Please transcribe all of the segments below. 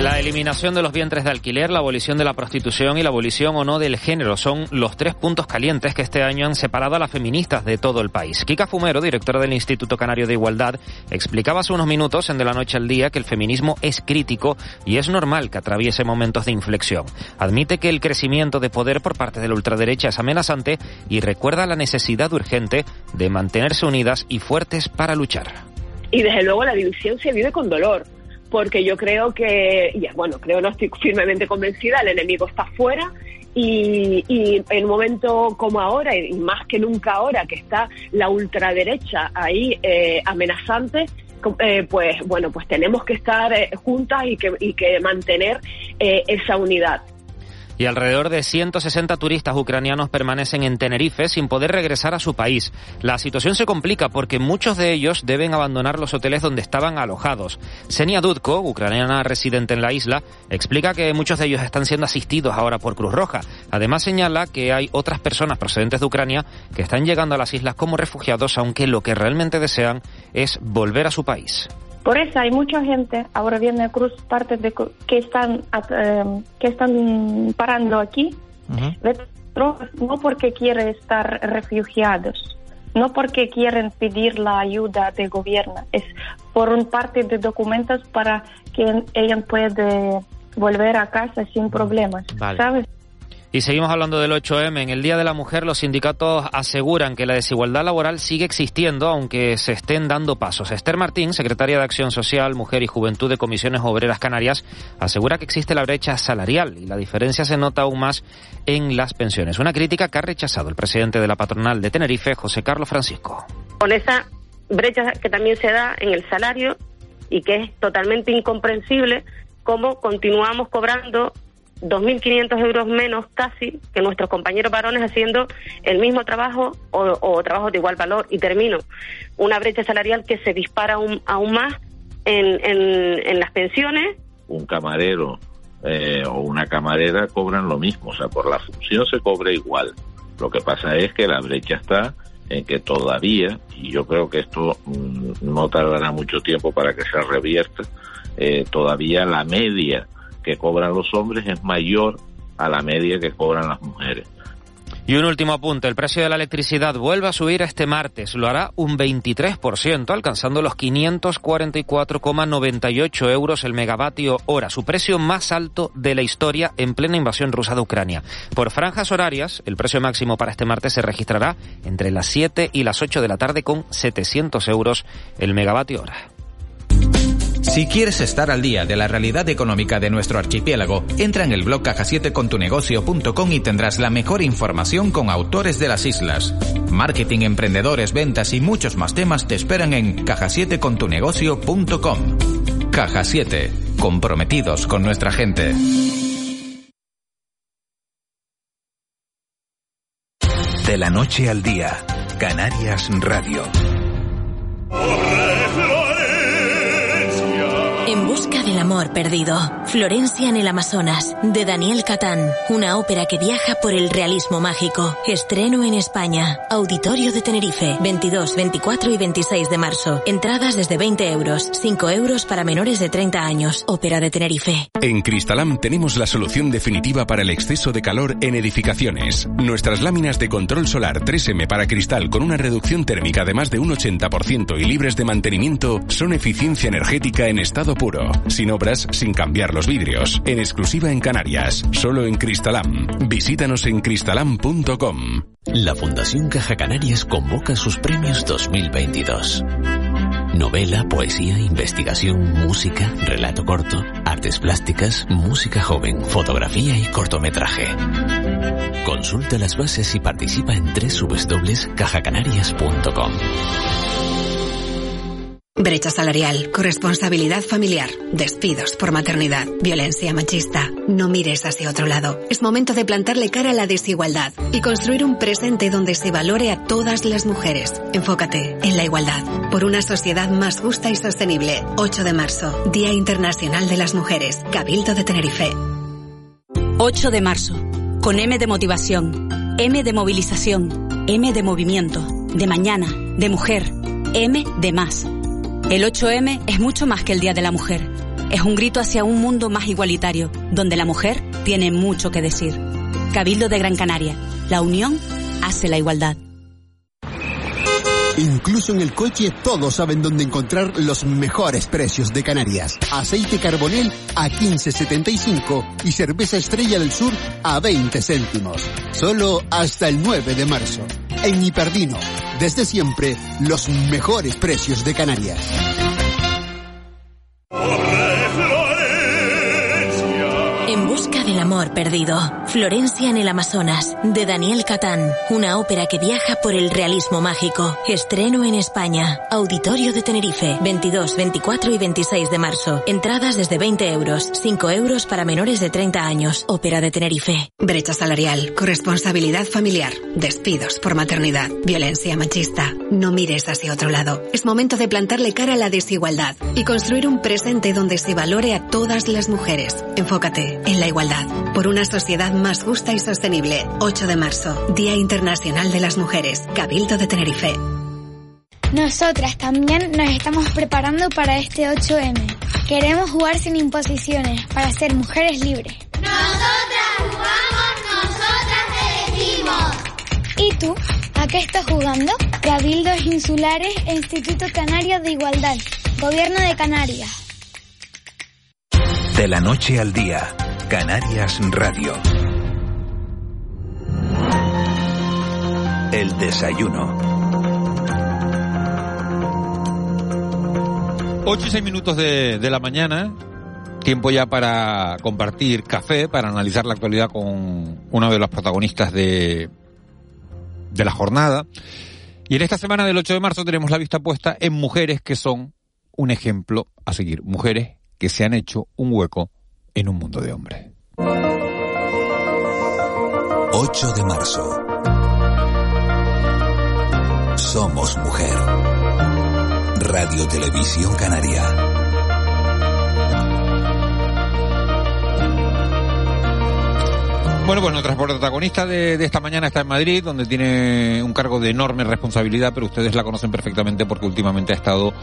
La eliminación de los vientres de alquiler, la abolición de la prostitución y la abolición o no del género son los tres puntos calientes que este año han separado a las feministas de todo el país. Kika Fumero, directora del Instituto Canario de Igualdad, explicaba hace unos minutos en De la Noche al Día que el feminismo es crítico y es normal que atraviese momentos de inflexión. Admite que el crecimiento de poder por parte de la ultraderecha es amenazante y recuerda la necesidad urgente de mantenerse unidas y fuertes para luchar. Y desde luego la división se vive con dolor porque yo creo que, bueno, creo, no estoy firmemente convencida, el enemigo está fuera y, en un momento como ahora, y más que nunca ahora, que está la ultraderecha ahí eh, amenazante, eh, pues bueno, pues tenemos que estar eh, juntas y que, y que mantener esa unidad y alrededor de 160 turistas ucranianos permanecen en Tenerife sin poder regresar a su país. La situación se complica porque muchos de ellos deben abandonar los hoteles donde estaban alojados. Senia Dudko, ucraniana residente en la isla, explica que muchos de ellos están siendo asistidos ahora por Cruz Roja. Además señala que hay otras personas procedentes de Ucrania que están llegando a las islas como refugiados, aunque lo que realmente desean es volver a su país. Por eso hay mucha gente, ahora viene a Cruz, parte de que están, eh, que están parando aquí, no porque quieren estar refugiados, no porque quieren pedir la ayuda del gobierno, es por un parte de documentos para que ellos puedan volver a casa sin problemas, ¿sabes? Y seguimos hablando del 8M. En el Día de la Mujer los sindicatos aseguran que la desigualdad laboral sigue existiendo aunque se estén dando pasos. Esther Martín, secretaria de Acción Social, Mujer y Juventud de Comisiones Obreras Canarias, asegura que existe la brecha salarial y la diferencia se nota aún más en las pensiones. Una crítica que ha rechazado el presidente de la patronal de Tenerife, José Carlos Francisco. Con esa brecha que también se da en el salario y que es totalmente incomprensible cómo continuamos cobrando 2.500 euros menos casi que nuestros compañeros varones haciendo el mismo trabajo o, trabajo de igual valor. Y termino, una brecha salarial que se dispara aún, aún más en, en, las pensiones. Un camarero eh, o una camarera cobran lo mismo, o sea, por la función se cobra igual. Lo que pasa es que la brecha está en que todavía, y yo creo que esto mm, no tardará mucho tiempo para que se revierta, eh, todavía la media que cobran los hombres es mayor a la media que cobran las mujeres. Y un último apunte, el precio de la electricidad vuelve a subir este martes, lo hará un 23%, alcanzando los 544,98 euros el megavatio hora, su precio más alto de la historia en plena invasión rusa de Ucrania. Por franjas horarias, el precio máximo para este martes se registrará entre las 7 y las 8 de la tarde con 700 euros el megavatio hora. Si quieres estar al día de la realidad económica de nuestro archipiélago, entra en el blog caja7contunegocio.com y tendrás la mejor información con autores de las islas. Marketing, emprendedores, ventas y muchos más temas te esperan en caja7contunegocio.com. Caja 7, comprometidos con nuestra gente. De la noche al día, Canarias Radio. En busca del amor perdido. Florencia en el Amazonas, de Daniel Catán. Una ópera que viaja por el realismo mágico. Estreno en España. Auditorio de Tenerife. 22, 24 y 26 de marzo. Entradas desde 20 euros. 5 euros para menores de 30 años. Ópera de Tenerife. En Cristalam tenemos la solución definitiva para el exceso de calor en edificaciones. Nuestras láminas de control solar 3M para cristal con una reducción térmica de más de un 80% y libres de mantenimiento son eficiencia energética en estado puro, sin obras, sin cambiar los vidrios, en exclusiva en Canarias, solo en Cristalam. Visítanos en cristalam.com. La Fundación Caja Canarias convoca sus premios 2022. Novela, poesía, investigación, música, relato corto, artes plásticas, música joven, fotografía y cortometraje. Consulta las bases y participa en www.cajacanarias.com. Brecha salarial, corresponsabilidad familiar, despidos por maternidad, violencia machista. No mires hacia otro lado. Es momento de plantarle cara a la desigualdad y construir un presente donde se valore a todas las mujeres. Enfócate en la igualdad por una sociedad más justa y sostenible. 8 de marzo, Día Internacional de las Mujeres, Cabildo de Tenerife. 8 de marzo, con M de motivación, M de movilización, M de movimiento, de mañana de mujer, M de más. El 8M es mucho más que el Día de la Mujer. Es un grito hacia un mundo más igualitario, donde la mujer tiene mucho que decir. Cabildo de Gran Canaria. La unión hace la igualdad. Incluso en el coche todos saben dónde encontrar los mejores precios de Canarias. Aceite carbonel a 15.75 y cerveza estrella del sur a 20 céntimos. Solo hasta el 9 de marzo. En Hiperdino, desde siempre, los mejores precios de Canarias. En busca del amor perdido. Florencia en el Amazonas, de Daniel Catán. Una ópera que viaja por el realismo mágico. Estreno en España. Auditorio de Tenerife, 22, 24 y 26 de marzo. Entradas desde 20 euros, 5 euros para menores de 30 años. Ópera de Tenerife. Brecha salarial, corresponsabilidad familiar, despidos por maternidad, violencia machista. No mires hacia otro lado. Es momento de plantarle cara a la desigualdad y construir un presente donde se valore a todas las mujeres. Enfócate en la igualdad. Por una sociedad más justa y sostenible. 8 de marzo, Día Internacional de las Mujeres. Cabildo de Tenerife. Nosotras también nos estamos preparando para este 8M. Queremos jugar sin imposiciones para ser mujeres libres. Nosotras jugamos, nosotras elegimos. ¿Y tú? ¿A qué estás jugando? Cabildos Insulares e Instituto Canario de Igualdad. Gobierno de Canarias. De la noche al día, Canarias Radio. El desayuno. 8 y 6 minutos de, de, la mañana. Tiempo ya para compartir café, para analizar la actualidad con una de las protagonistas de, de la jornada. Y en esta semana del 8 de marzo tenemos la vista puesta en mujeres que son un ejemplo a seguir. Mujeres que se han hecho un hueco en un mundo de hombres. 8 de marzo. Somos mujer. Radio Televisión Canaria. Bueno, pues nuestra protagonista de, de, esta mañana está en Madrid, donde tiene un cargo de enorme responsabilidad, pero ustedes la conocen perfectamente porque últimamente ha estado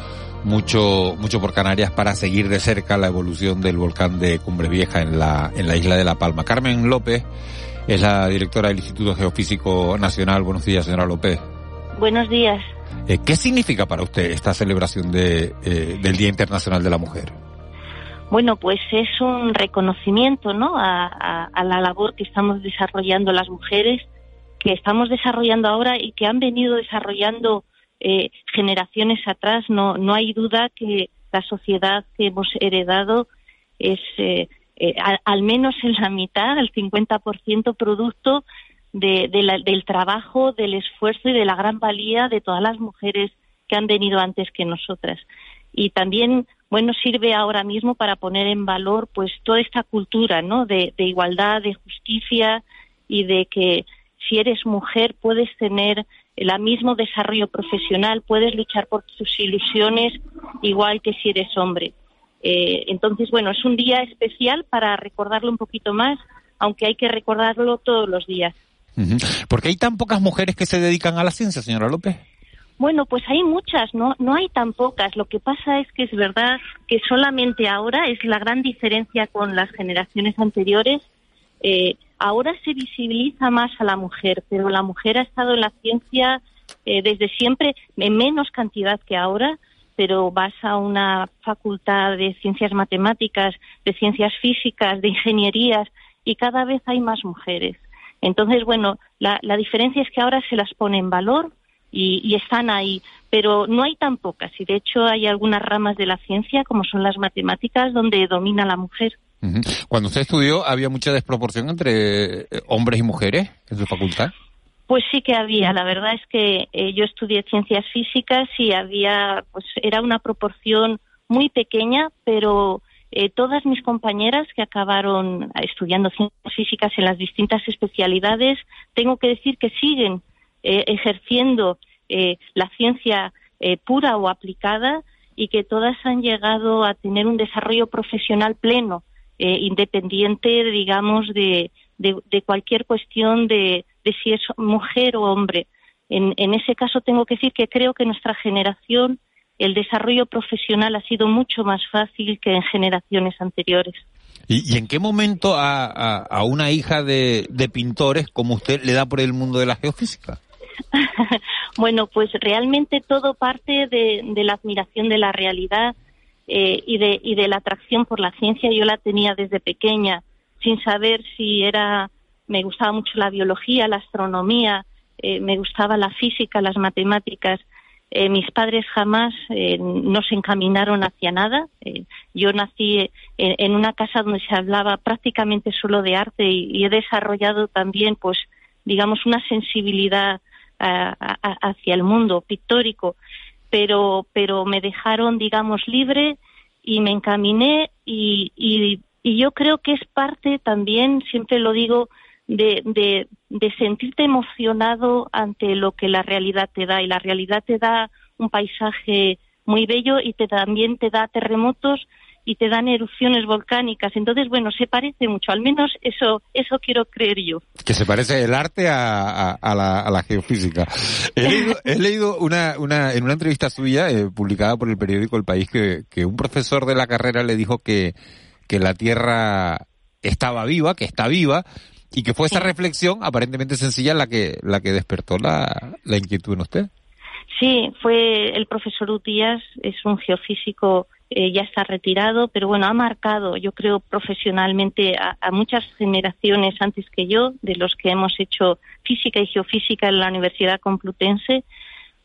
mucho, mucho por Canarias para seguir de cerca la evolución del volcán de Cumbre Vieja en la, en la isla de La Palma. Carmen López es la directora del Instituto Geofísico Nacional. Buenos días, señora López. Buenos días. Eh, ¿Qué significa para usted esta celebración de, eh, del Día Internacional de la Mujer? Bueno, pues es un reconocimiento ¿no? A, a, a, la labor que estamos desarrollando las mujeres, que estamos desarrollando ahora y que han venido desarrollando eh, generaciones atrás. No, no hay duda que la sociedad que hemos heredado es eh, eh, al, al, menos en la mitad, el 50% producto de, del trabajo, del esfuerzo y de la gran valía de todas las mujeres que han venido antes que nosotras. Y también bueno, sirve ahora mismo para poner en valor pues toda esta cultura, ¿no? De, de, igualdad, de justicia y de que si eres mujer puedes tener el mismo desarrollo profesional, puedes luchar por tus ilusiones igual que si eres hombre. Eh, entonces, bueno, es un día especial para recordarlo un poquito más, aunque hay que recordarlo todos los días. ¿Por qué hay tan pocas mujeres que se dedican a la ciencia, señora López? Bueno, pues hay muchas, no, no hay tan pocas. Lo que pasa es que es verdad que solamente ahora es la gran diferencia con las generaciones anteriores. Eh, ahora se visibiliza más a la mujer, pero la mujer ha estado en la ciencia eh, desde siempre en menos cantidad que ahora, pero vas a una facultad de ciencias matemáticas, de ciencias físicas, de ingenierías y cada vez hay más mujeres. Entonces, bueno, la, la diferencia es que ahora se las pone en valor y, y, están ahí, pero no hay tan pocas y de hecho hay algunas ramas de la ciencia como son las matemáticas donde domina la mujer. Cuando usted estudió había mucha desproporción entre eh, hombres y mujeres en su facultad. Pues sí que había. La verdad es que eh, yo estudié ciencias físicas y había, pues era una proporción muy pequeña, pero eh, todas mis compañeras que acabaron estudiando ciencias físicas en las distintas especialidades, tengo que decir que siguen eh, ejerciendo eh, la ciencia eh, pura o aplicada y que todas han llegado a tener un desarrollo profesional pleno, independiente, digamos, de, de, de, cualquier cuestión de, de si es mujer o hombre. en, en ese caso tengo que decir que creo que nuestra generación el desarrollo profesional ha sido mucho más fácil que en generaciones anteriores. ¿Y, y en qué momento a, a, a una hija de, de pintores como usted le da por el mundo de la geofísica? bueno, pues realmente todo parte de, de la admiración de la realidad eh, y, de, y de la atracción por la ciencia. Yo la tenía desde pequeña, sin saber si era, me gustaba mucho la biología, la astronomía, eh, me gustaba la física, las matemáticas. Eh, mis padres jamás eh, no se encaminaron hacia nada. Eh, yo nací en, en, una casa donde se hablaba prácticamente solo de arte y, y he desarrollado también, pues, digamos, una sensibilidad a, a, hacia el mundo pictórico. Pero, pero me dejaron, digamos, libre y me encaminé y, y, y yo creo que es parte también, siempre lo digo, de, de, de, sentirte emocionado ante lo que la realidad te da. Y la realidad te da un paisaje muy bello y te, también te da terremotos y te dan erupciones volcánicas. Entonces, bueno, se parece mucho. Al menos eso, eso quiero creer yo. Que se parece el arte a, a, a, la, a la, geofísica. He leído, he leído una, una, en una entrevista suya, eh, publicada por el periódico El País, que, que un profesor de la carrera le dijo que, que la Tierra estaba viva, que está viva, y que fue esa reflexión aparentemente sencilla la que la que despertó la, la inquietud en usted. Sí, fue el profesor Utías, es un geofísico, eh, ya está retirado, pero bueno, ha marcado, yo creo, profesionalmente a, a, muchas generaciones antes que yo, de los que hemos hecho física y geofísica en la Universidad Complutense.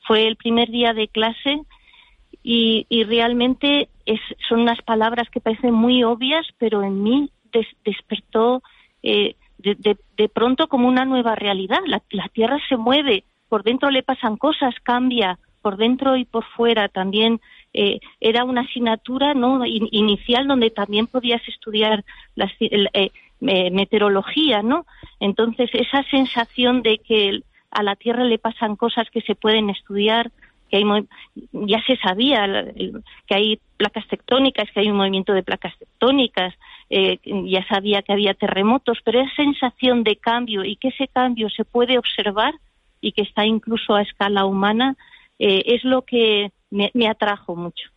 Fue el primer día de clase y, y realmente es, son unas palabras que parecen muy obvias, pero en mí des, despertó eh, de, de, de, pronto como una nueva realidad. La, la, Tierra se mueve, por dentro le pasan cosas, cambia, por dentro y por fuera también. Eh, era una asignatura no In, inicial donde también podías estudiar la, eh, meteorología, ¿no? Entonces esa sensación de que a la Tierra le pasan cosas que se pueden estudiar, que hay ya se sabía que hay placas tectónicas, que hay un movimiento de placas tectónicas, eh, ya sabía que había terremotos, pero esa sensación de cambio y que ese cambio se puede observar y que está incluso a escala humana eh, es lo que me, atrajo mucho.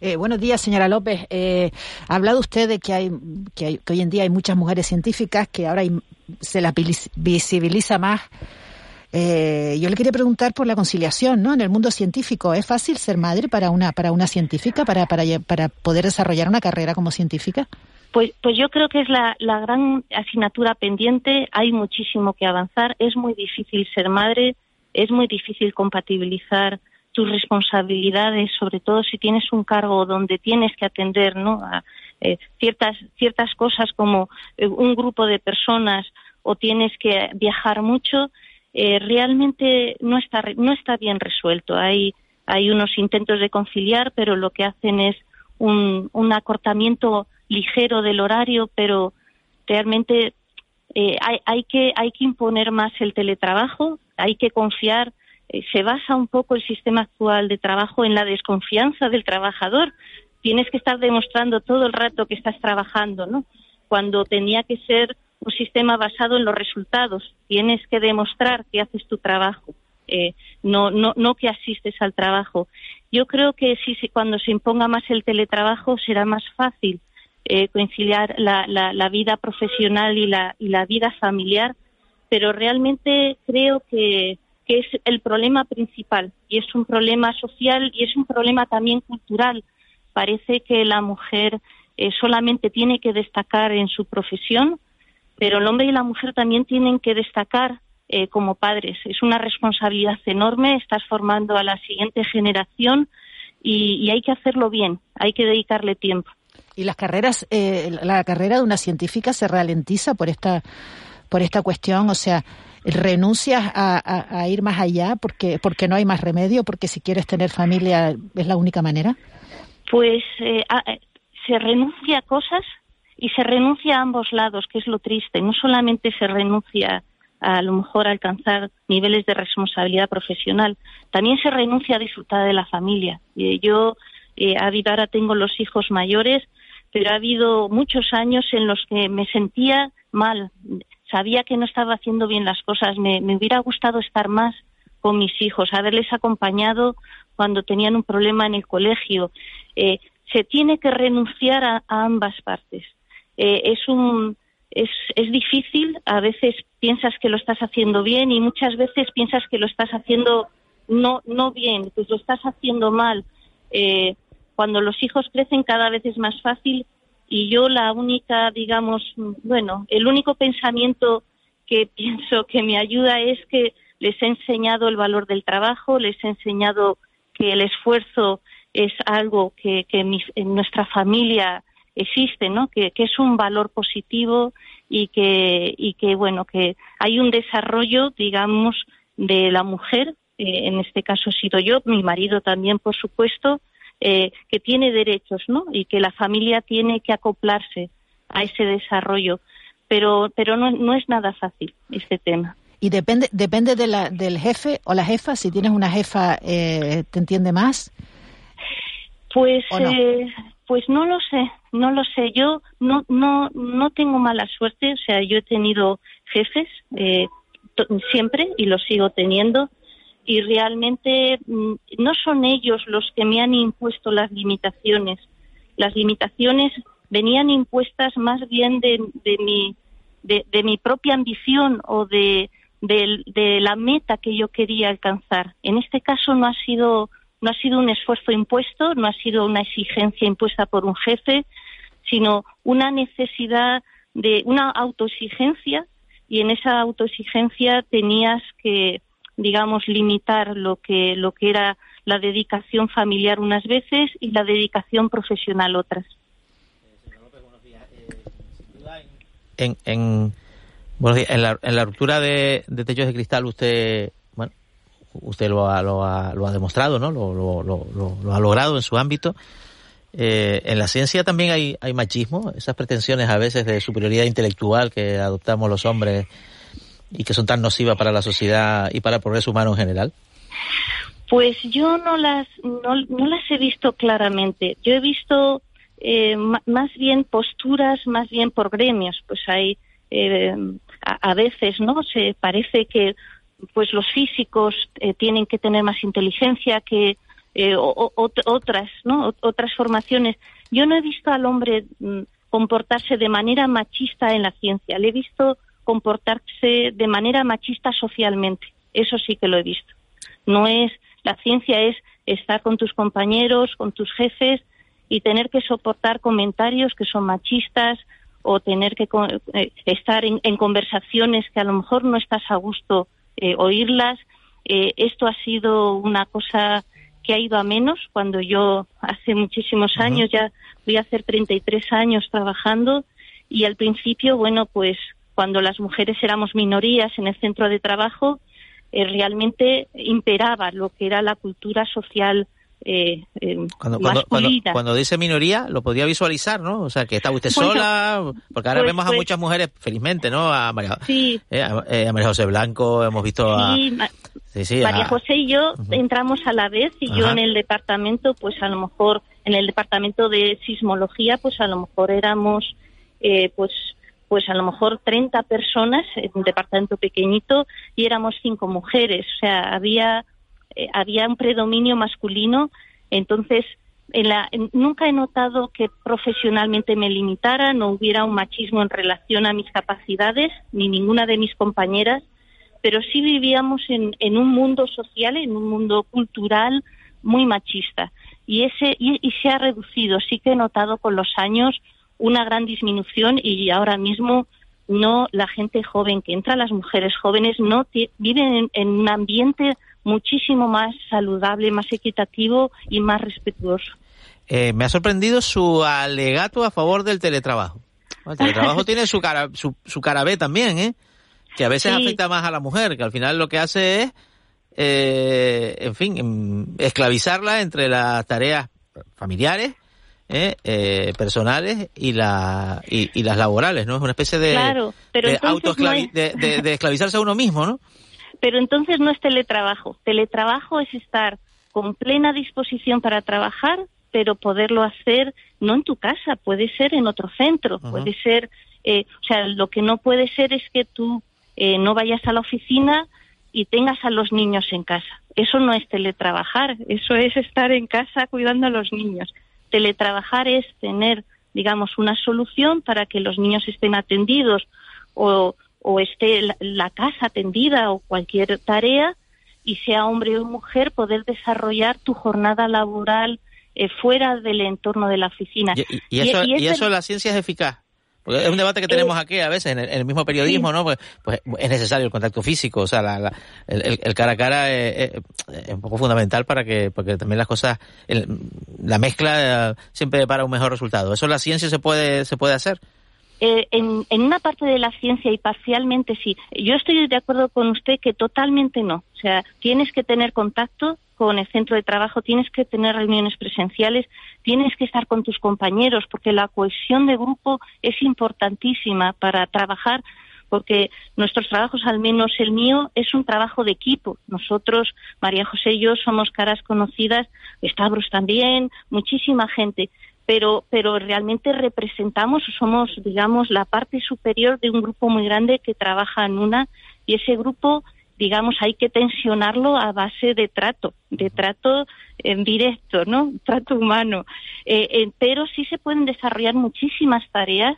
Eh, buenos días, señora López. Eh, ha hablado usted de que, que, hay, que hoy en día hay muchas mujeres científicas, que ahora hay, se las visibiliza más. Eh, yo le quería preguntar por la conciliación, ¿no? En el mundo científico, ¿es fácil ser madre para una para una científica, para para, para poder desarrollar una carrera como científica? Pues, pues yo creo que es la, la gran asignatura pendiente. Hay muchísimo que avanzar. Es muy difícil ser madre. Es muy difícil compatibilizar tus responsabilidades, sobre todo si tienes un cargo donde tienes que atender ¿no? a eh, ciertas, ciertas cosas como eh, un grupo de personas o tienes que viajar mucho, eh, realmente no está, no está bien resuelto. Hay, hay unos intentos de conciliar, pero lo que hacen es un, acortamiento ligero del horario, pero realmente eh, hay, hay, que, hay que imponer más el teletrabajo, hay que confiar. Eh, se basa un poco el sistema actual de trabajo en la desconfianza del trabajador. Tienes que estar demostrando todo el rato que estás trabajando, ¿no? Cuando tenía que ser un sistema basado en los resultados. Tienes que demostrar que haces tu trabajo. Eh, no, que asistes al trabajo. Yo creo que si, si cuando se imponga más el teletrabajo será más fácil eh, conciliar la, la, la, vida profesional y la, y la vida familiar, pero realmente creo que, que es el problema principal y es un problema social y es un problema también cultural. Parece que la mujer eh, solamente tiene que destacar en su profesión, pero el hombre y la mujer también tienen que destacar eh, como padres. Es una responsabilidad enorme, estás formando a la siguiente generación y, y hay que hacerlo bien, hay que dedicarle tiempo. Y las carreras, eh, la carrera de una científica se ralentiza por esta, por esta cuestión, o sea, renuncias a, a, a, ir más allá porque, porque no hay más remedio, porque si quieres tener familia es la única manera. Pues eh, a, se renuncia a cosas y se renuncia a ambos lados, que es lo triste. No solamente se renuncia a, a lo mejor a alcanzar niveles de responsabilidad profesional, también se renuncia a disfrutar de la familia. Eh, yo eh, ahora tengo los hijos mayores, pero ha habido muchos años en los que me sentía mal, sabía que no estaba haciendo bien las cosas, me, me hubiera gustado estar más con mis hijos, haberles acompañado cuando tenían un problema en el colegio. Eh, se tiene que renunciar a, ambas partes. Eh, es un es, es difícil, a veces piensas que lo estás haciendo bien y muchas veces piensas que lo estás haciendo no no bien, pues lo estás haciendo mal. Eh, cuando los hijos crecen cada vez es más fácil y yo la única, digamos, bueno, el único pensamiento que pienso que me ayuda es que les he enseñado el valor del trabajo, les he enseñado que el esfuerzo es algo que, en nuestra familia existe, ¿no? Que, es un valor positivo y que, y que, bueno, que hay un desarrollo, digamos, de la mujer, eh, en este caso he sido yo, mi marido también, por supuesto, eh, que tiene derechos, ¿no? Y que la familia tiene que acoplarse a ese desarrollo. Pero, pero no, no es nada fácil este tema. Y depende, depende de la, del jefe o la jefa. Si tienes una jefa, eh, ¿te entiende más? Pues, eh, pues no lo sé, no lo sé. Yo no, no, no tengo mala suerte. O sea, yo he tenido jefes eh, siempre y los sigo teniendo. Y realmente mm, no son ellos los que me han impuesto las limitaciones. Las limitaciones venían impuestas más bien de, de mi, de, de mi propia ambición o de, de, la meta que yo quería alcanzar. En este caso no ha sido no ha sido un esfuerzo impuesto, no ha sido una exigencia impuesta por un jefe, sino una necesidad de una autoexigencia y en esa autoexigencia tenías que digamos limitar lo que lo que era la dedicación familiar unas veces y la dedicación profesional otras. En, en, bueno, en la, en la ruptura de, techos de cristal usted, bueno, usted lo ha, lo ha, lo ha demostrado, ¿no? Lo, lo, lo, lo, ha logrado en su ámbito. Eh, en la ciencia también hay, machismo, esas pretensiones a veces de superioridad intelectual que adoptamos los hombres y que son tan nocivas para la sociedad y para el progreso humano en general. Pues yo no las, no, no las he visto claramente. Yo he visto eh, más bien posturas, más bien por gremios. Pues hay eh, a, veces, ¿no? Se parece que pues los físicos eh, tienen que tener más inteligencia que eh, otras, ¿no? Otras formaciones. Yo no he visto al hombre mm, comportarse de manera machista en la ciencia. Le he visto comportarse de manera machista socialmente. Eso sí que lo he visto. No es la ciencia es estar con tus compañeros, con tus jefes y tener que soportar comentarios que son machistas o tener que eh, estar en, conversaciones que a lo mejor no estás a gusto eh, oírlas. Eh, esto ha sido una cosa que ha ido a menos cuando yo hace muchísimos años, ya voy a hacer 33 años trabajando. Y al principio, bueno, pues cuando las mujeres éramos minorías en el centro de trabajo, realmente imperaba lo que era la cultura social eh, eh, cuando, cuando, dice minoría, lo podía visualizar, ¿no? O sea, que está usted sola, porque ahora pues, vemos a pues muchas mujeres, felizmente, ¿no? A María, eh, a, María José Blanco, hemos visto a... María José y yo entramos a la vez y yo en el departamento, pues a lo mejor, en el departamento de sismología, pues a lo mejor éramos, pues pues a lo mejor 30 personas en un departamento pequeñito y éramos cinco mujeres. O sea, había eh, había un predominio masculino, entonces en la, nunca he notado que profesionalmente me limitara, no hubiera un machismo en relación a mis capacidades, ni ninguna de mis compañeras, pero sí vivíamos en, en un mundo social, en un mundo cultural muy machista. Y, ese, y, y, se ha reducido, sí que he notado con los años una gran disminución y ahora mismo no la gente joven que entra, las mujeres jóvenes no viven en un ambiente muchísimo más saludable, más equitativo y más respetuoso. Eh, me ha sorprendido su alegato a favor del teletrabajo. El teletrabajo tiene su cara, su, cara B también, ¿eh? Que a veces afecta más a la mujer, que al final lo que hace es, eh, en fin, em, esclavizarla entre las tareas familiares, ¿eh? eh personales y, la, y, las laborales, ¿no? Es una especie de, de, de esclavizarse a uno mismo, ¿no? Pero entonces no es teletrabajo. Teletrabajo es estar con plena disposición para trabajar, pero poderlo hacer no en tu casa, puede ser en otro centro, puede ser, eh, o sea, lo que no puede ser es que tú eh, no vayas a la oficina, y tengas a los niños en casa. Eso no es teletrabajar, eso es estar en casa cuidando a los niños. Teletrabajar es tener, digamos, una solución para que los niños estén atendidos o, o esté la, la casa atendida o cualquier tarea y sea hombre o mujer poder desarrollar tu jornada laboral eh, fuera del entorno de la oficina. Y, y eso, y, eso la ciencia es eficaz. Porque es un debate que tenemos aquí a veces en el, en el mismo periodismo, ¿no? Pues, pues, es necesario el contacto físico, o sea, la, la, el, el, cara a cara es, es, un poco fundamental para que, porque también las cosas, el, la mezcla eh, siempre para un mejor resultado. ¿Eso la ciencia se puede, se puede hacer? Eh, en, una parte de la ciencia y parcialmente sí. Yo estoy de acuerdo con usted que totalmente no. O sea, tienes que tener contacto con el centro de trabajo, tienes que tener reuniones presenciales, tienes que estar con tus compañeros, porque la cohesión de grupo es importantísima para trabajar, porque nuestros trabajos, al menos el mío, es un trabajo de equipo. Nosotros, María José y yo, somos caras conocidas, Stavros también, muchísima gente. Pero, pero realmente representamos, somos, digamos, la parte superior de un grupo muy grande que trabaja en una, y ese grupo digamos, hay que tensionarlo a base de trato, de trato en directo, ¿no? Trato humano. Eh, eh, pero sí se pueden desarrollar muchísimas tareas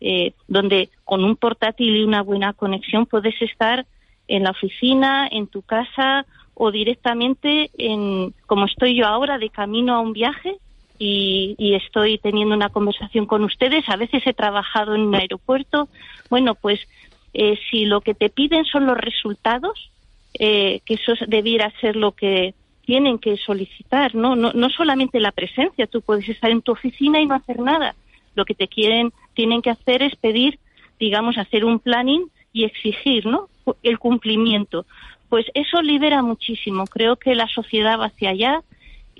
eh, donde con un portátil y una buena conexión puedes estar en la oficina, en tu casa o directamente en, como estoy yo ahora, de camino a un viaje y, y, estoy teniendo una conversación con ustedes. A veces he trabajado en un aeropuerto. Bueno, pues eh, si lo que te piden son los resultados, eh, que eso debiera ser lo que tienen que solicitar, ¿no? ¿no? No solamente la presencia, tú puedes estar en tu oficina y no hacer nada. Lo que te quieren, tienen que hacer es pedir, digamos, hacer un planning y exigir, ¿no? El cumplimiento. Pues eso libera muchísimo. Creo que la sociedad va hacia allá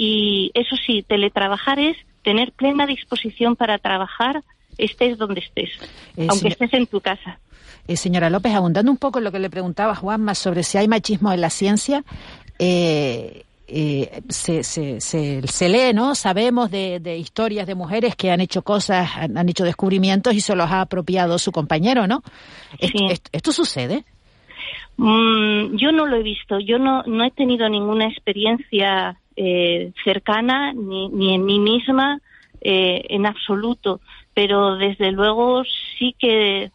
y eso sí, teletrabajar es tener plena disposición para trabajar, estés donde estés, eh, aunque estés en tu casa. Eh, señora López, abundando un poco en lo que le preguntaba Juanma sobre si hay machismo en la ciencia, eh, eh, se, se, se, se, lee, ¿no? Sabemos de, de, historias de mujeres que han hecho cosas, han, han, hecho descubrimientos y se los ha apropiado su compañero, ¿no? Sí. ¿Esto, esto, sucede? Mm, yo no lo he visto. Yo no, no he tenido ninguna experiencia eh, cercana ni, ni en mí misma eh, en absoluto. Pero desde luego sí que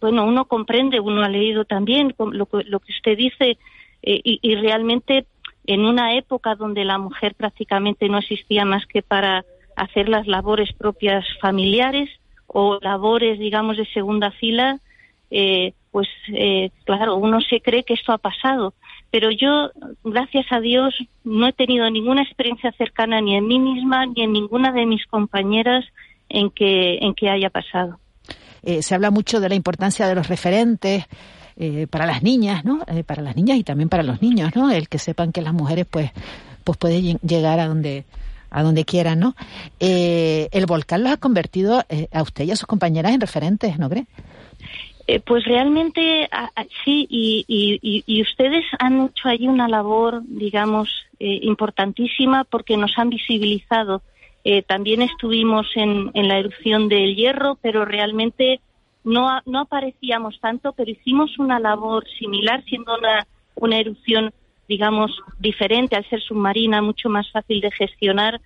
bueno, uno comprende, uno ha leído también lo, lo que usted dice eh, y, y, realmente en una época donde la mujer prácticamente no existía más que para hacer las labores propias familiares o labores, digamos, de segunda fila, eh, pues eh, claro, uno se cree que esto ha pasado. Pero yo, gracias a Dios, no he tenido ninguna experiencia cercana ni en mí misma ni en ninguna de mis compañeras en que, en que haya pasado eh, se habla mucho de la importancia de los referentes eh, para las niñas, ¿no? Eh, para las niñas y también para los niños, ¿no? El que sepan que las mujeres, pues, pues pueden llegar a donde a donde quieran, ¿no? Eh, el volcán los ha convertido a usted y a sus compañeras en referentes, ¿no cree? Pues realmente sí, y, y, ustedes han hecho ahí una labor, digamos, importantísima porque nos han visibilizado eh, también estuvimos en, en, la erupción del hierro, pero realmente no, no aparecíamos tanto, pero hicimos una labor similar, siendo una, una erupción, digamos, diferente al ser submarina, mucho más fácil de gestionar.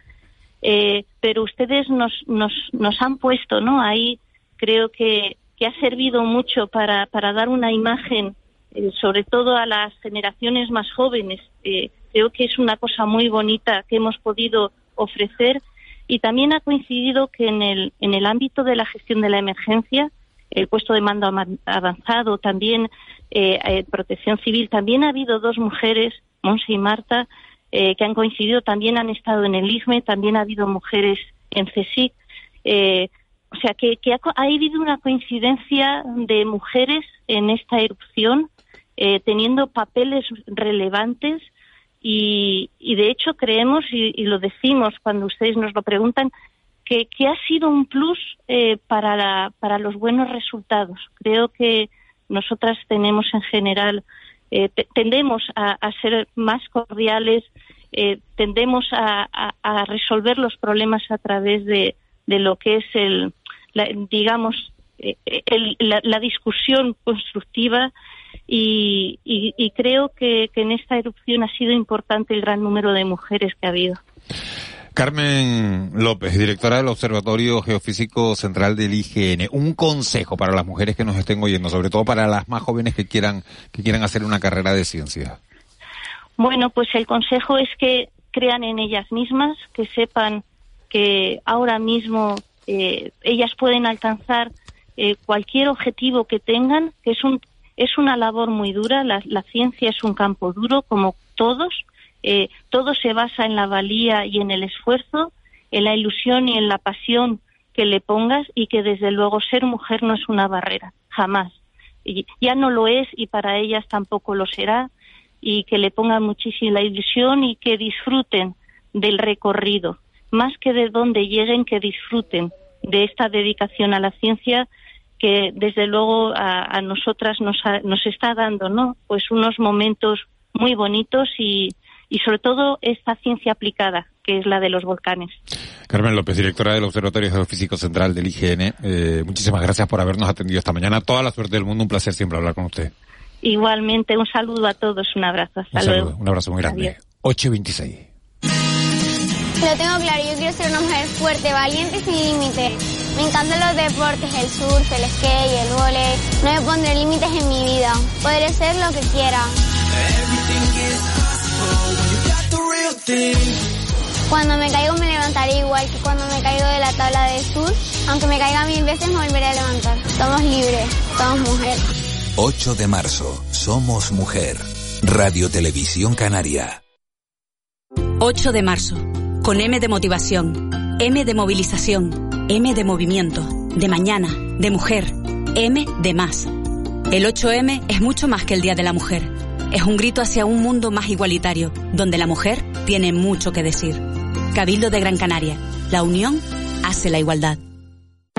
Eh, pero ustedes nos, nos, nos han puesto, ¿no? Ahí creo que, que ha servido mucho para, para dar una imagen, eh, sobre todo a las generaciones más jóvenes. Eh, creo que es una cosa muy bonita que hemos podido ofrecer y también ha coincidido que en el, en el ámbito de la gestión de la emergencia, el puesto de mando avanzado, también eh, eh, protección civil, también ha habido dos mujeres, Monse y Marta, que han coincidido, también han estado en el IGME, también ha habido mujeres en CSIC. Eh, o sea, que, que ha, ha, habido una coincidencia de mujeres en esta erupción, eh, teniendo papeles relevantes y, y de hecho creemos, y, y, lo decimos cuando ustedes nos lo preguntan, que, que ha sido un plus eh, para, la, para los buenos resultados. Creo que nosotras tenemos en general, eh, tendemos a, ser más cordiales, eh, tendemos a, a, resolver los problemas a través de, de lo que es el, la, digamos, eh, el, la, la, discusión constructiva y, y, creo que, que en esta erupción ha sido importante el gran número de mujeres que ha habido. Carmen López, directora del Observatorio Geofísico Central del IGN. Un consejo para las mujeres que nos estén oyendo, sobre todo para las más jóvenes que quieran, que quieran hacer una carrera de ciencia. Bueno, pues el consejo es que crean en ellas mismas, que sepan que ahora mismo eh, ellas pueden alcanzar eh, cualquier objetivo que tengan, que es un es una labor muy dura. La, la ciencia es un campo duro, como todos, eh, todo se basa en la valía y en el esfuerzo, en la ilusión y en la pasión que le pongas y que desde luego ser mujer no es una barrera, jamás. Y ya no lo es y para ellas tampoco lo será y que le pongan muchísima ilusión y que disfruten del recorrido, más que de donde lleguen, que disfruten de esta dedicación a la ciencia que desde luego a, a nosotras nos, nos está dando, ¿no? Pues unos momentos muy bonitos y, y sobre todo esta ciencia aplicada, que es la de los volcanes. Carmen López, directora del Observatorio Geofísico Central del IGN, eh, muchísimas gracias por habernos atendido esta mañana. Toda la suerte del mundo, un placer siempre hablar con usted. Igualmente, un saludo a todos, un abrazo, hasta un luego. un abrazo muy grande. 8 y 26. Lo tengo claro, yo quiero ser una mujer fuerte, valiente y sin límites. Me encantan los deportes, el surf, el skate, el volei. No me pondré límites en mi vida. Podré ser lo que quiera. Cuando me caigo me levantaré igual que cuando me caigo de la tabla de sur. Aunque me caiga mil veces me volveré a levantar. Somos libres, somos mujer. 8 de marzo, Somos Mujer. Radio Televisión Canaria. 8 de marzo, con M de motivación, M de movilización, M de movimiento, de mañana, de mujer, M de más. El 8M es mucho más que el Día de la Mujer es un grito hacia un mundo más igualitario, donde la mujer tiene mucho que decir. Cabildo de Gran Canaria. La unión hace la igualdad.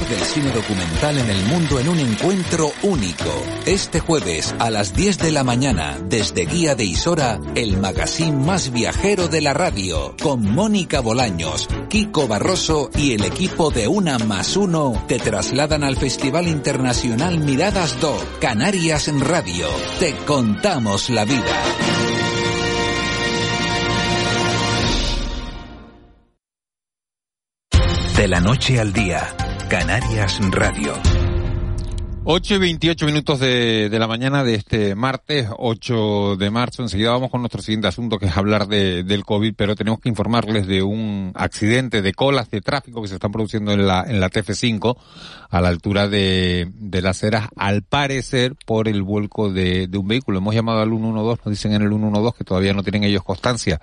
del cine documental en el mundo en un encuentro único. Este jueves a las 10 de la mañana, desde Guía de Isora, el magazine más viajero de la radio, con Mónica Bolaños, Kiko Barroso y el equipo de Una más Uno, te trasladan al Festival Internacional Miradas Do, Canarias en Radio. Te contamos la vida. De la noche al día, Canarias Radio. 8 y 28 minutos de, de, la mañana de este martes 8 de marzo. Enseguida vamos con nuestro siguiente asunto que es hablar de, del COVID, pero tenemos que informarles de un accidente de colas de tráfico que se están produciendo en la, en la TF5 a la altura de, de las eras, al parecer por el vuelco de, de un vehículo. Hemos llamado al 112, nos dicen en el 112 que todavía no tienen ellos constancia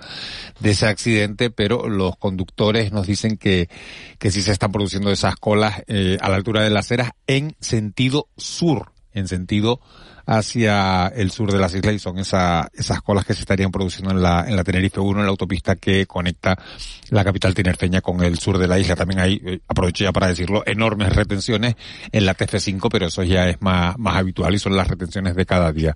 de ese accidente, pero los conductores nos dicen que, que sí se están produciendo esas colas eh, a la altura de las eras en sentido sur, en sentido hacia el sur de las islas y son esa, esas colas que se estarían produciendo en la, en la Tenerife 1, en la autopista que conecta la capital tinerfeña con el sur de la isla. También hay, eh, aprovecho ya para decirlo, enormes retenciones en la TF5, pero eso ya es más, más habitual y son las retenciones de cada día.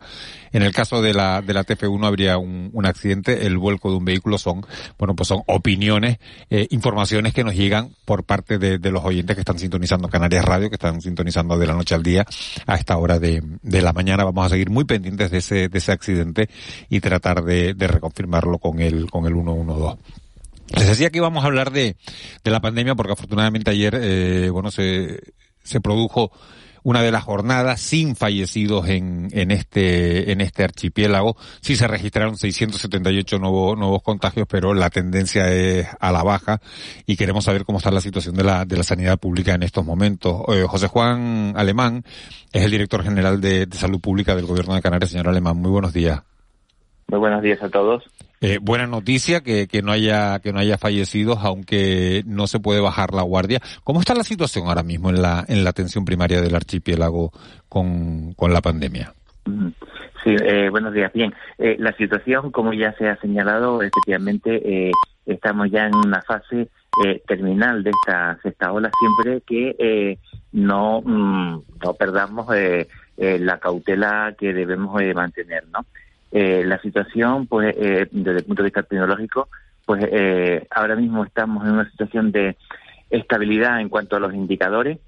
En el caso de la, de la TF1 habría un, un accidente, el vuelco de un vehículo son, bueno, pues son opiniones, eh, informaciones que nos llegan por parte de, de, los oyentes que están sintonizando Canarias Radio, que están sintonizando de la noche al día a esta hora de, de la mañana. Vamos a seguir muy pendientes de ese, de ese accidente y tratar de, de reconfirmarlo con el, con el 112. Les decía que íbamos a hablar de, de la pandemia porque afortunadamente ayer, eh, bueno, se, se produjo una de las jornadas sin fallecidos en, en este, en este archipiélago. Sí se registraron 678 nuevos, nuevos contagios, pero la tendencia es a la baja y queremos saber cómo está la situación de la, de la sanidad pública en estos momentos. Eh, José Juan Alemán es el director general de, de Salud Pública del Gobierno de Canarias. Señor Alemán, muy buenos días. Muy buenos días a todos. Eh, buena noticia que, no haya que no haya fallecidos, aunque no se puede bajar la guardia. ¿Cómo está la situación ahora mismo en la en la atención primaria del archipiélago con, con la pandemia? Sí, eh, buenos días. Bien, eh, la situación, como ya se ha señalado, efectivamente eh, estamos ya en una fase eh, terminal de esta sexta ola, siempre que no, mm, no perdamos la cautela que debemos mantener, ¿no? Eh, la situación, pues, eh, desde el punto de vista tecnológico, pues eh, ahora mismo estamos en una situación de estabilidad en cuanto a los indicadores.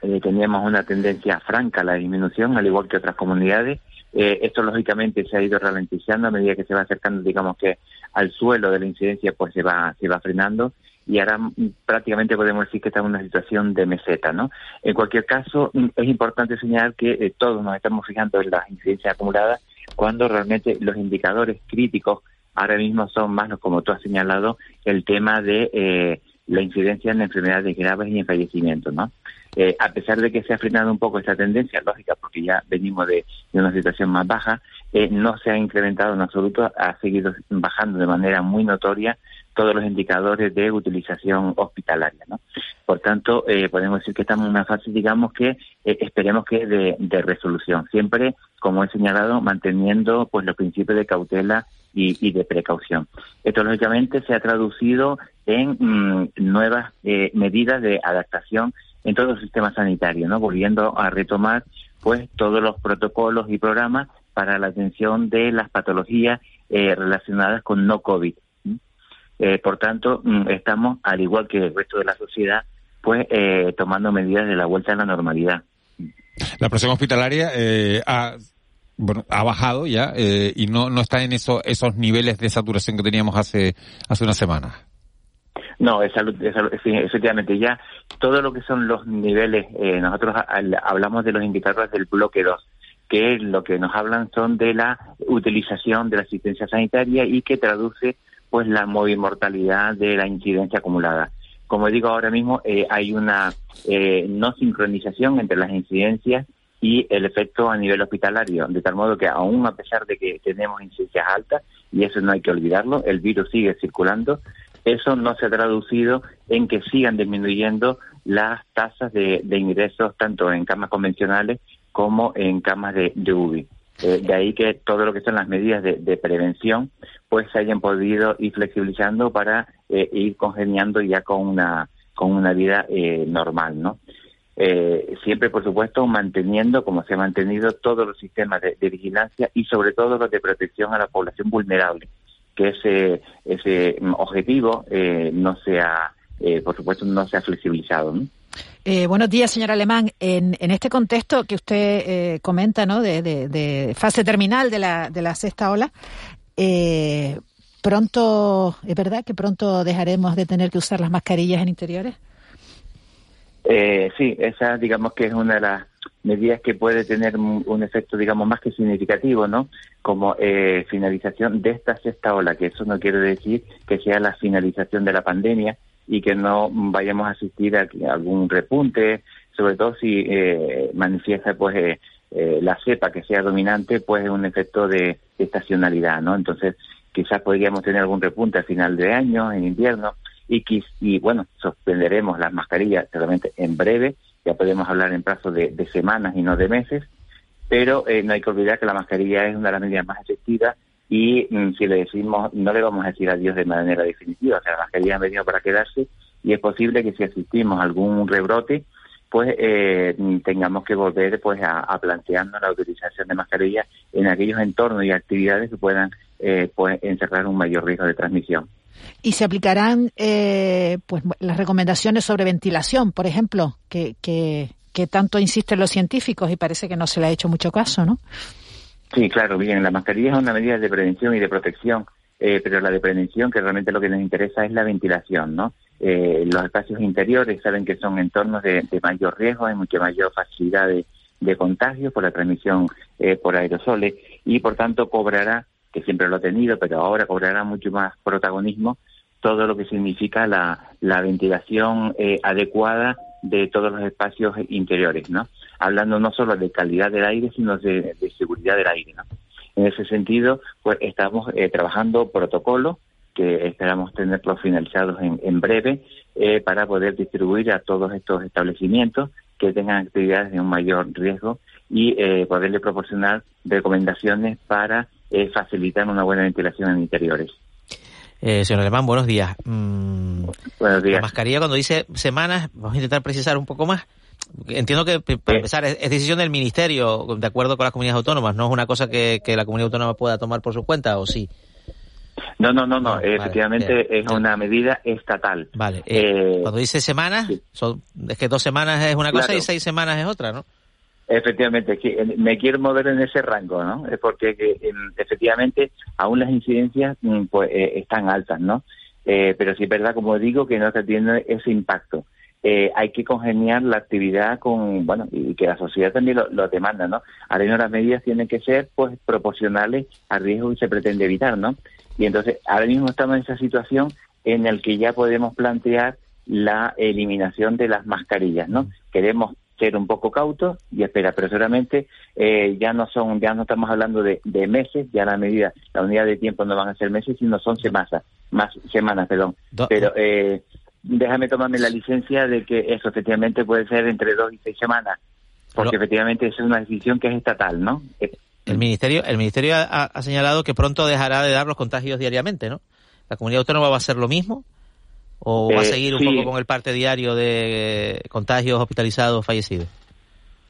Eh, teníamos una tendencia franca a la disminución, al igual que otras comunidades. Eh, esto lógicamente se ha ido ralentizando a medida que se va acercando, digamos que al suelo de la incidencia, pues se va se va frenando y ahora mm, prácticamente podemos decir que estamos en una situación de meseta, ¿no? En cualquier caso, mm, es importante señalar que eh, todos nos estamos fijando en las incidencias acumuladas cuando realmente los indicadores críticos ahora mismo son más, como tú has señalado, el tema de eh, la incidencia en enfermedades graves y en fallecimientos, ¿no? Eh, a pesar de que se ha frenado un poco esta tendencia, lógica, porque ya venimos de, de una situación más baja, eh, no se ha incrementado en absoluto, ha seguido bajando de manera muy notoria todos los indicadores de utilización hospitalaria. ¿no? Por tanto, eh, podemos decir que estamos en una fase, digamos que eh, esperemos que de, de, resolución, siempre, como he señalado, manteniendo pues los principios de cautela y, de precaución. Esto, lógicamente, se ha traducido en mmm, nuevas eh, medidas de adaptación en todo el sistema sanitario, ¿no? Volviendo a retomar, pues, todos los protocolos y programas para la atención de las patologías eh, relacionadas con no COVID. Eh, por tanto, mm, estamos, al igual que el resto de la sociedad, pues eh, tomando medidas de la vuelta a la normalidad. La presión hospitalaria eh, ha, bueno, ha bajado ya eh, y no, no está en eso, esos niveles de saturación que teníamos hace, hace unas semanas. No, es salud, es salud, sí, efectivamente, ya todo lo que son los niveles, eh, nosotros hablamos de los indicadores del bloque 2, que lo que nos hablan son de la utilización de la asistencia sanitaria y que traduce pues la mortalidad de la incidencia acumulada. Como digo ahora mismo, eh, hay una eh, no sincronización entre las incidencias y el efecto a nivel hospitalario, de tal modo que aún a pesar de que tenemos incidencias altas, y eso no hay que olvidarlo, el virus sigue circulando, eso no se ha traducido en que sigan disminuyendo las tasas de, ingresos tanto en camas convencionales como en camas de, de. Eh, de ahí que todo lo que son las medidas de, de, prevención pues se hayan podido ir flexibilizando para eh, ir congeniando ya con una con una vida eh, normal, ¿no? Eh, siempre, por supuesto, manteniendo, como se ha mantenido, todos los sistemas de, vigilancia y sobre todo los de protección a la población vulnerable, que ese, ese objetivo eh, no sea, eh, por supuesto, no se ha flexibilizado. ¿no? Eh, buenos días, señor Alemán. En, en este contexto que usted eh, comenta, ¿no? De, de, de, fase terminal de la, de la sexta ola, eh, pronto, ¿es verdad que pronto dejaremos de tener que usar las mascarillas en interiores? Eh, sí, esa digamos que es una de las medidas que puede tener un, un efecto, digamos, más que significativo, ¿no? Como eh, finalización de esta sexta ola, que eso no quiere decir que sea la finalización de la pandemia y que no vayamos a asistir a, algún repunte, sobre todo si eh, manifiesta, pues, eh, eh, la cepa que sea dominante, pues, un efecto de, estacionalidad, ¿no? Entonces, quizás podríamos tener algún repunte a final de año, en invierno, y, y bueno, suspenderemos las mascarillas realmente en breve, ya podemos hablar en plazo de, de semanas y no de meses, pero eh, no hay que olvidar que la mascarilla es una de las medidas más efectivas y mm, si le decimos, no le vamos a decir adiós de manera definitiva, o sea, las mascarillas han venido para quedarse y es posible que si asistimos a algún rebrote, pues eh, tengamos que volver pues a, a, plantearnos la utilización de mascarillas en aquellos entornos y actividades que puedan eh, pues encerrar un mayor riesgo de transmisión. Y se aplicarán eh, pues las recomendaciones sobre ventilación, por ejemplo, que, que, que tanto insisten los científicos y parece que no se le ha hecho mucho caso, ¿no? Sí, claro, bien. La mascarilla es una medida de prevención y de protección, eh, pero la de prevención, que realmente lo que nos interesa es la ventilación, ¿no? Eh, los espacios interiores saben que son entornos de, de mayor riesgo, hay mucha mayor facilidad de, de contagio por la transmisión eh, por aerosoles y por tanto cobrará, que siempre lo ha tenido, pero ahora cobrará mucho más protagonismo todo lo que significa la, la ventilación eh, adecuada de todos los espacios interiores, ¿no? Hablando no solo de calidad del aire, sino de, de seguridad del aire, ¿no? En ese sentido, pues estamos eh, trabajando protocolos que esperamos tenerlos finalizados en, en breve eh, para poder distribuir a todos estos establecimientos que tengan actividades de un mayor riesgo y eh, poderle proporcionar recomendaciones para eh, facilitar una buena ventilación en interiores. Eh, señor Alemán, buenos días. Mm, buenos días. La mascarilla, cuando dice semanas, vamos a intentar precisar un poco más. Entiendo que, para empezar, es, decisión del Ministerio, de acuerdo con las comunidades autónomas, no es una cosa que, que la comunidad autónoma pueda tomar por su cuenta, ¿o sí? No, no, no, no. efectivamente es una medida estatal. Vale. Eh, cuando dice semanas, son, es que dos semanas es una cosa y seis semanas es otra, ¿no? Efectivamente, me quiero mover en ese rango, ¿no? Porque efectivamente aún las incidencias mm, pues, eh, están altas, ¿no? Eh, pero sí es verdad, como digo, que no está teniendo ese impacto. Eh, hay que congeniar la actividad con, bueno, y que la sociedad también lo, demanda, ¿no? Ahora mismo las medidas tienen que ser, pues, proporcionales al riesgo que se pretende evitar, ¿no? Y entonces, ahora mismo estamos en esa situación en la que ya podemos plantear la eliminación de las mascarillas, ¿no? Queremos ser un poco cautos y esperar, pero seguramente eh, ya no son, ya no estamos hablando de, meses, ya la medida, la unidad de tiempo no van a ser meses, sino son semanas, más semanas, perdón. pero eh, déjame tomarme la licencia de que eso efectivamente puede ser entre dos y seis semanas, porque efectivamente es una decisión que es estatal, ¿no? Eh, el ministerio, el ministerio ha, ha señalado que pronto dejará de dar los contagios diariamente, ¿no? La comunidad autónoma va a hacer lo mismo ¿O va a eh, seguir un poco con el parte diario de contagios, hospitalizados, fallecidos?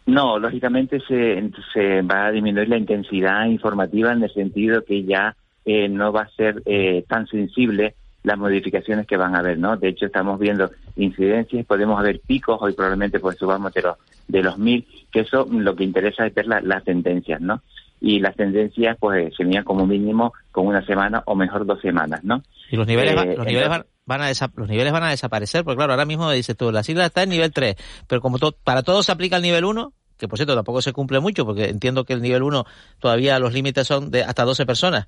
No, lógicamente se, se va a disminuir la intensidad informativa en el sentido que ya eh, no va a ser eh, tan sensible las modificaciones que van a haber, ¿no? De hecho, estamos viendo incidencias, podemos ver picos, hoy probablemente pues subamos de los, de los mil, que eso lo que interesa es ver las tendencias, ¿no? Y las tendencias pues se miran como mínimo con una semana o mejor dos semanas, ¿no? Y los niveles, los niveles van, van a los niveles van a desaparecer, porque claro, ahora mismo dices tú, la sigla está en nivel 3, pero como para todos se aplica el nivel 1, que por cierto tampoco se cumple mucho, porque entiendo que el nivel 1 todavía los límites son de hasta 12 personas,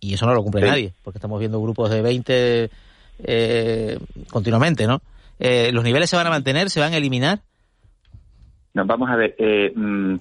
y eso no lo cumple nadie, porque estamos viendo grupos de 20 eh, continuamente, ¿no? Eh, ¿Los niveles se van a mantener, se van a eliminar? No, vamos a ver, eh, mm,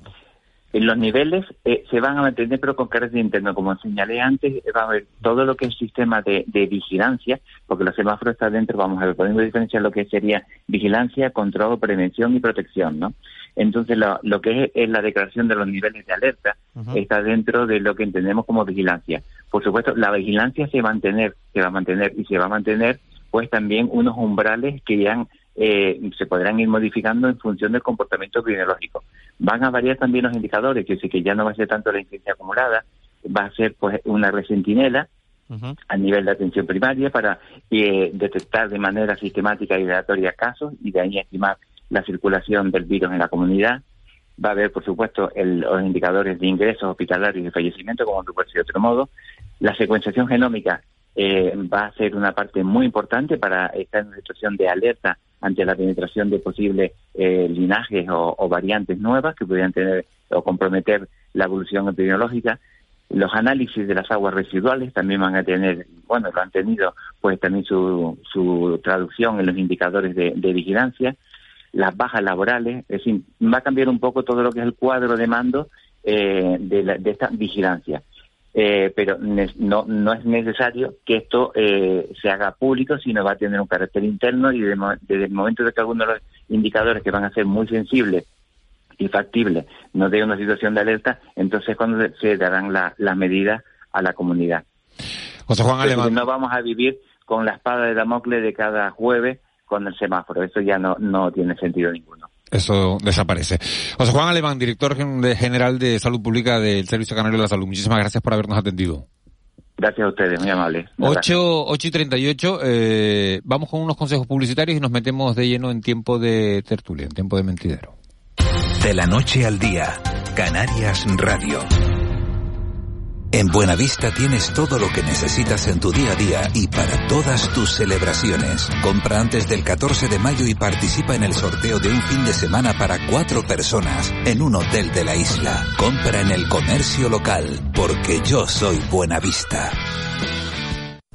los niveles eh, se van a mantener, pero con carácter interno. Como señalé antes, va a haber todo lo que es sistema de, vigilancia, porque los semáforos están dentro, vamos a ver, podemos diferenciar lo que sería vigilancia, control, prevención y protección, ¿no? Entonces, lo, que es, la declaración de los niveles de alerta está dentro de lo que entendemos como vigilancia. Por supuesto, la vigilancia se va a mantener, se va a mantener y se va a mantener, pues también unos umbrales que ya eh, se podrán ir modificando en función del comportamiento epidemiológico. Van a variar también los indicadores, que sí que ya no va a ser tanto la incidencia acumulada, va a ser pues una red centinela a nivel de atención primaria para eh, detectar de manera sistemática y aleatoria casos y de ahí estimar la circulación del virus en la comunidad. Va a haber, por supuesto, los indicadores de ingresos hospitalarios y de fallecimiento, como no puede ser de otro modo. La secuenciación genómica eh, va a ser una parte muy importante para estar en una situación de alerta ante la penetración de posibles eh, linajes o, variantes nuevas que pudieran tener o comprometer la evolución epidemiológica. Los análisis de las aguas residuales también van a tener, bueno, lo han tenido, pues también su, su traducción en los indicadores de, vigilancia. Las bajas laborales, es decir, va a cambiar un poco todo lo que es el cuadro de mando eh, de, de esta vigilancia. Eh, pero no, no es necesario que esto eh, se haga público, sino va a tener un carácter interno y desde el momento de que algunos de los indicadores que van a ser muy sensibles y factibles no de una situación de alerta, entonces cuando se darán las medidas a la comunidad. José Juan Alemán. No vamos a vivir con la espada de Damocles de cada jueves con el semáforo, eso ya no, no tiene sentido ninguno eso desaparece. José Juan Alemán, director general de Salud Pública del Servicio Canario de la Salud. Muchísimas gracias por habernos atendido. Gracias a ustedes, muy amable. 8, 8 y 38, eh, vamos con unos consejos publicitarios y nos metemos de lleno en tiempo de tertulia, en tiempo de mentidero. De la noche al día, Canarias Radio. En Buenavista tienes todo lo que necesitas en tu día a día y para todas tus celebraciones. Compra antes del 14 de mayo y participa en el sorteo de un fin de semana para cuatro personas en un hotel de la isla. Compra en el comercio local, porque yo soy Buenavista.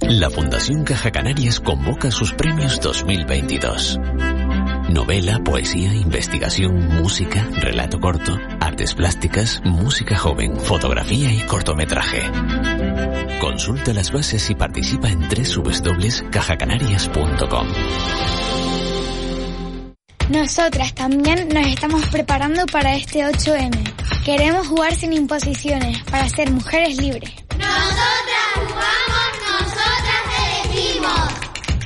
La Fundación Caja Canarias convoca sus premios 2022. Novela, poesía, investigación, música, relato corto, artes plásticas, música joven, fotografía y cortometraje. Consulta las bases y participa en www.cajacanarias.com. Nosotras también nos estamos preparando para este 8M. Queremos jugar sin imposiciones para ser mujeres libres. Nosotras jugamos, nosotras elegimos.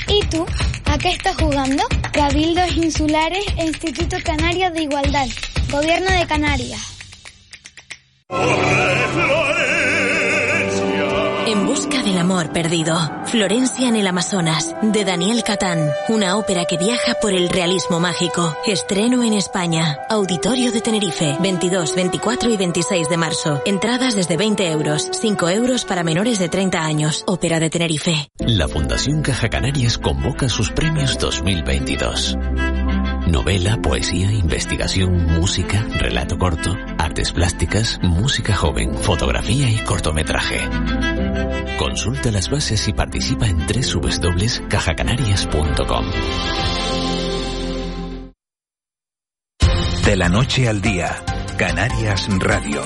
¿Y tú? ¿A qué estás jugando? Cabildos Insulares e Instituto Canario de Igualdad. Gobierno de Canarias. Busca del amor perdido. Florencia en el Amazonas, de Daniel Catán. Una ópera que viaja por el realismo mágico. Estreno en España. Auditorio de Tenerife, 22, 24 y 26 de marzo. Entradas desde 20 euros, 5 euros para menores de 30 años. Ópera de Tenerife. La Fundación Caja Canarias convoca sus premios 2022. Novela, poesía, investigación, música, relato corto, artes plásticas, música joven, fotografía y cortometraje. Consulta las bases y participa en www.cajacanarias.com. De la noche al día, Canarias Radio.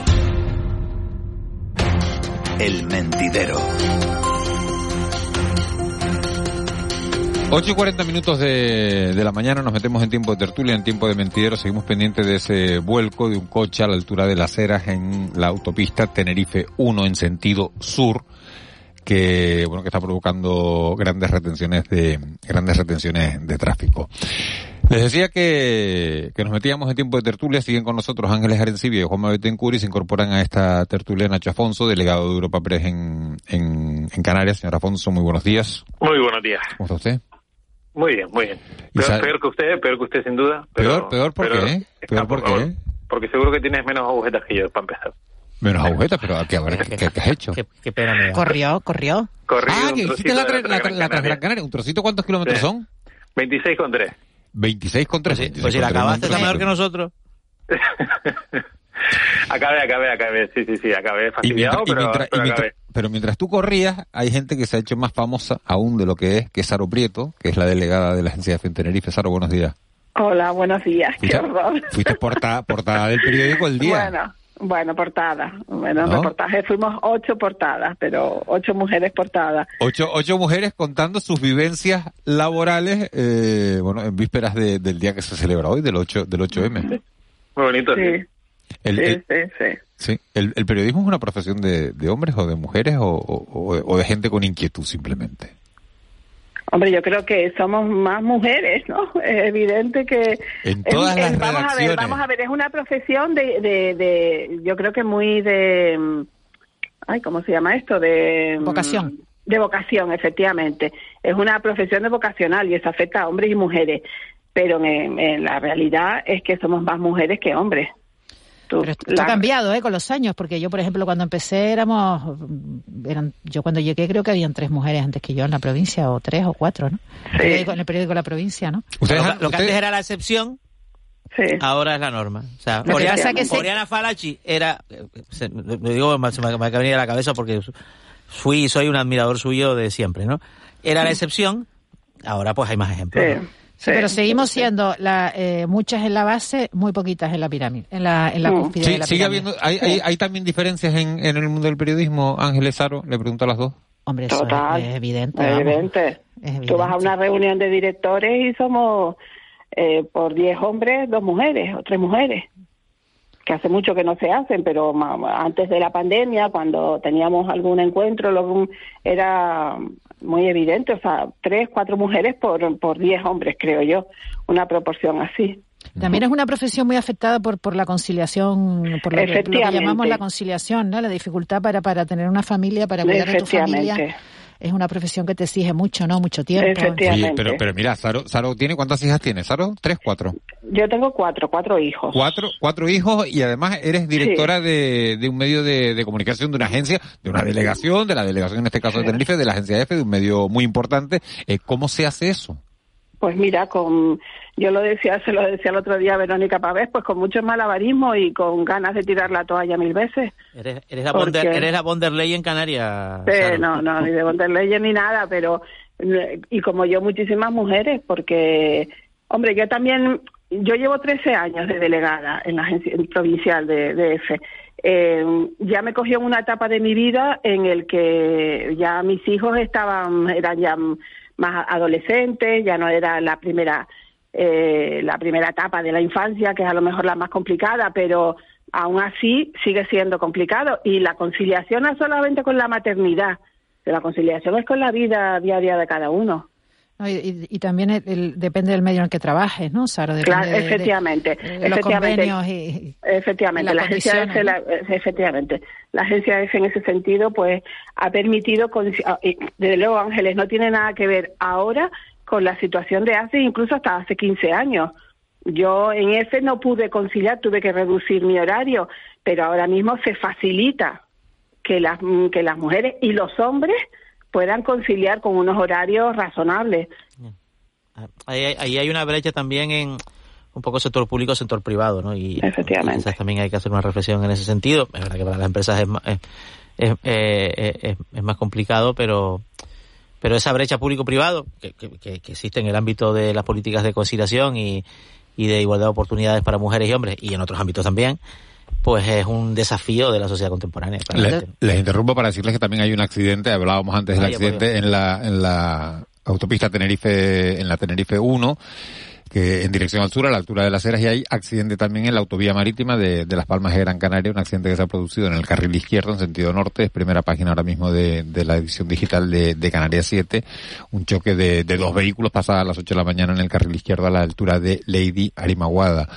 El mentidero. 8 y 40 minutos de, de la mañana nos metemos en tiempo de tertulia, en tiempo de mentidero. Seguimos pendientes de ese vuelco de un coche a la altura de las Heras en la autopista Tenerife 1 en sentido sur que bueno que está provocando grandes retenciones de grandes retenciones de tráfico. Les decía que, que nos metíamos en tiempo de tertulia, siguen con nosotros Ángeles Arencibia y Juan Betancourt y se incorporan a esta tertulia Nacho Afonso, delegado de Europa Press en, en, en Canarias. Señor Afonso, muy buenos días. Muy buenos días. ¿Cómo está usted? Muy bien, muy bien. ¿Y Peor, que usted, peor que usted sin duda. Peor, peor, ¿por pero- qué? Peor, ¿por qué? Porque seguro que tienes menos agujetas que yo, para empezar. Menos agujetas, pero ¿qué, habrá- qué, qué has hecho? Qué, pena me da. Corrió, corrió. Corrido ah, un que trocito hiciste la, la, la. Gran Canaria. ¿Un trocito cuántos kilómetros Sí. son? 26 con 3. 26 con 3. Pues si la acabaste está mejor que nosotros. Acabé, acabé, acabé. Sí, sí, sí, acabé Y mientras, fastidiado, y pero, mientras- y pero mientras- acabé. Pero mientras tú corrías, hay gente que se ha hecho más famosa aún de lo que es, que es Saro Prieto, que es la delegada de la agencia de en Tenerife. Saro, buenos días. Hola, buenos días. Qué Fuiste, horror. fuiste portada, portada del periódico El Día. Bueno, bueno, portada. Bueno, en ¿No? reportaje fuimos ocho portadas, pero ocho mujeres portadas. Ocho, ocho mujeres contando sus vivencias laborales, eh, bueno, en vísperas de- del día que se celebra hoy, del 8, del 8M. Muy bonito, sí. Sí, El, sí, el- sí, sí. Sí. El, el periodismo es una profesión de, de hombres o de mujeres o, o- o- o de gente con inquietud simplemente. Hombre, yo creo que somos más mujeres, ¿no? Es evidente que... En todas es- las es- vamos a ver, vamos a ver, es una profesión de, de, de yo creo que muy de... mm, Ay, ¿cómo se llama esto? De... mm, Vocación. De vocación, efectivamente. Es una profesión de vocacional y eso afecta a hombres y mujeres. Pero en, en la realidad es que somos más mujeres que hombres. Tú- Pero esto ha la- cambiado ¿eh? con los años, porque yo, por ejemplo, cuando empecé éramos, eran, yo cuando llegué creo que habían tres mujeres antes que yo en la provincia, o tres o cuatro, ¿no? En el periódico- en el periódico La Provincia, ¿no? lo, que- lo que antes era la excepción, ahora es la norma. O sea, que Oriana, que se- Oriana Falachi era, se- lo digo, se me, me acaba de venir a la cabeza porque fui y soy un admirador suyo de siempre, ¿no? Era la excepción, ahora pues hay más ejemplos. ¿no? Sí, pero seguimos siendo la, eh, muchas en la base, muy poquitas en la pirámide, en la, en la cúspide Sí, de la sigue pirámide. habiendo, hay, hay, hay también diferencias en, en el mundo del periodismo, Ángeles Saro, le pregunto a las dos. Hombre, eso Total. es, es evidente. Es vamos. evidente. Es Tú vas a una reunión de directores y somos eh, por 10 hombres, dos mujeres o tres mujeres. Que hace mucho que no se hacen, pero antes de la pandemia, cuando teníamos algún encuentro, era muy evidente. O sea, tres, cuatro mujeres por, por 10 hombres, creo yo. Una proporción así. También es una profesión muy afectada por, por la conciliación, por lo que, lo que llamamos la conciliación, ¿no? La dificultad para, para tener una familia, para cuidar de tu familia. Efectivamente. Es una profesión que te exige mucho, ¿no? Mucho tiempo. Oye, pero, pero mira, Saro, Saro tiene, ¿cuántas hijas tiene? Saro, tres, cuatro. Yo tengo cuatro, cuatro hijos. Cuatro, cuatro hijos y además eres directora de, de un medio de, de comunicación, de una agencia, de una delegación, de la delegación en este caso de Tenerife, de la agencia F, de un medio muy importante. Eh, ¿Cómo se hace eso? Pues mira, con yo lo decía, se lo decía el otro día a Verónica Pavés, pues con mucho malabarismo y con ganas de tirar la toalla mil veces. Eres, eres la Porque- Bonder, eres la von der Leyen canaria. Sí, no, no, ni de von der Leyen ni nada, pero y como yo muchísimas mujeres, porque hombre, yo también yo llevo 13 años de delegada en la agencia provincial de, de EFE. Eh, ya me cogió una etapa de mi vida en el que ya mis hijos estaban eran ya más adolescentes, ya no era la primera eh, la primera etapa de la infancia, que es a lo mejor la más complicada, pero aún así sigue siendo complicado. Y la conciliación no es solamente con la maternidad, la conciliación es con la vida diaria de cada uno. Y, también depende del medio en el que trabajes, ¿no, Saro? Claro, efectivamente. efectivamente, y, efectivamente, la agencia F, la, efectivamente, la agencia F en ese sentido, pues, ha permitido, ah, desde luego, Ángeles, no tiene nada que ver ahora con la situación de hace, incluso hasta hace 15 años. Yo en F no pude conciliar, tuve que reducir mi horario, pero ahora mismo se facilita que las, que las mujeres y los hombres puedan conciliar con unos horarios razonables. Ahí, ahí hay una brecha también en un poco sector público, sector privado, ¿no? Y, Efectivamente. también hay que hacer una reflexión en ese sentido. Es verdad que para las empresas es, es, es, es más complicado, pero pero esa brecha público-privado que, que, que, existe en el ámbito de las políticas de conciliación y, y de igualdad de oportunidades para mujeres y hombres y en otros ámbitos también, pues es un desafío de la sociedad contemporánea. les interrumpo para decirles que también hay un accidente, hablábamos antes del accidente en la, en la autopista Tenerife, en la Tenerife 1, que en dirección al sur, a la altura de las Heras, y hay accidente también en la autovía marítima de, de Las Palmas de Gran Canaria, un accidente que se ha producido en el carril izquierdo en sentido norte, es primera página ahora mismo de, de la edición digital de, de Canarias 7, un choque de, dos vehículos pasada a las 8 de la mañana en el carril izquierdo a la altura de Lady Arimaguada.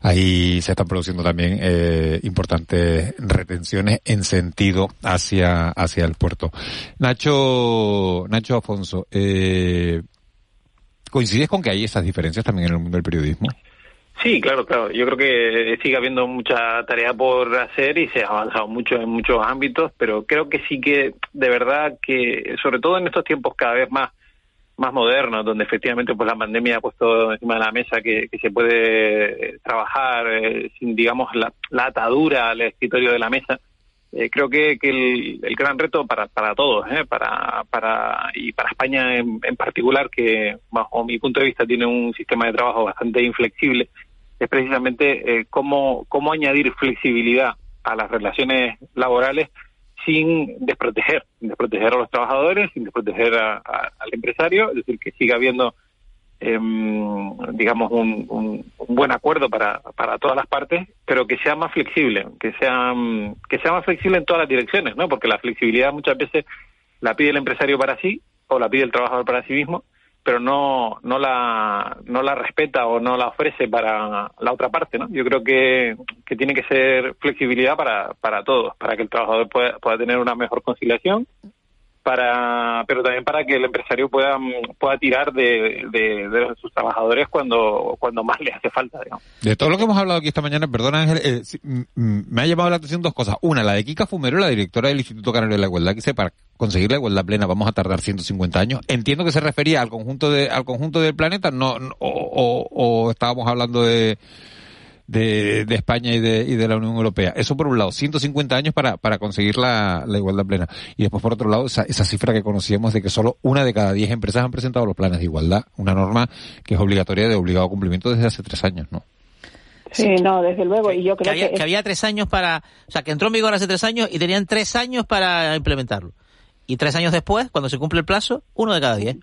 Ahí se están produciendo también eh, importantes retenciones en sentido hacia, hacia el puerto. Nacho, Nacho Afonso, eh, ¿Coincides con que hay esas diferencias también en el mundo del periodismo? Sí, claro, claro. Yo creo que sigue habiendo mucha tarea por hacer y se ha avanzado mucho en muchos ámbitos, pero creo que sí que, de verdad, que sobre todo en estos tiempos cada vez más más modernos, donde efectivamente pues la pandemia ha puesto encima de la mesa que, se puede trabajar eh, sin, digamos, la, la atadura al escritorio de la mesa, eh, creo que, que el, el, gran reto para, para todos, ¿eh? para, para, y para España en, en, particular, que bajo mi punto de vista tiene un sistema de trabajo bastante inflexible, es precisamente eh, cómo, cómo añadir flexibilidad a las relaciones laborales sin desproteger, desproteger a los trabajadores, sin desproteger a, a, al empresario, es decir, que siga habiendo eh, digamos, un, un, un, buen acuerdo para, para todas las partes, pero que sea más flexible, que sea, que sea más flexible en todas las direcciones, ¿no? Porque la flexibilidad muchas veces la pide el empresario para sí o la pide el trabajador para sí mismo, pero no, no, la, no la respeta o no la ofrece para la otra parte, ¿no? Yo creo que, que tiene que ser flexibilidad para, para todos, para que el trabajador pueda, pueda tener una mejor conciliación para pero también para que el empresario pueda pueda tirar de, de, sus trabajadores cuando cuando más le hace falta digamos. de todo lo que hemos hablado aquí esta mañana perdona Ángel eh, me ha llamado la atención dos cosas una la de Kika Fumero la directora del Instituto Canario de la Igualdad que dice para conseguir la igualdad plena vamos a tardar 150 años entiendo que se refería al conjunto de al conjunto del planeta no, o, o estábamos hablando de de, de España y de, y de la Unión Europea. Eso por un lado, 150 años para, para conseguir la, la igualdad plena. Y después por otro lado, esa, esa cifra que conocíamos de que solo una de cada diez empresas han presentado los planes de igualdad, una norma que es obligatoria de obligado cumplimiento desde hace tres años, ¿no? Sí, no, desde luego. Y yo creo que, había, que, había tres años para, o sea, que entró en vigor hace tres años y tenían tres años para implementarlo. Y tres años después, cuando se cumple el plazo, uno de cada diez.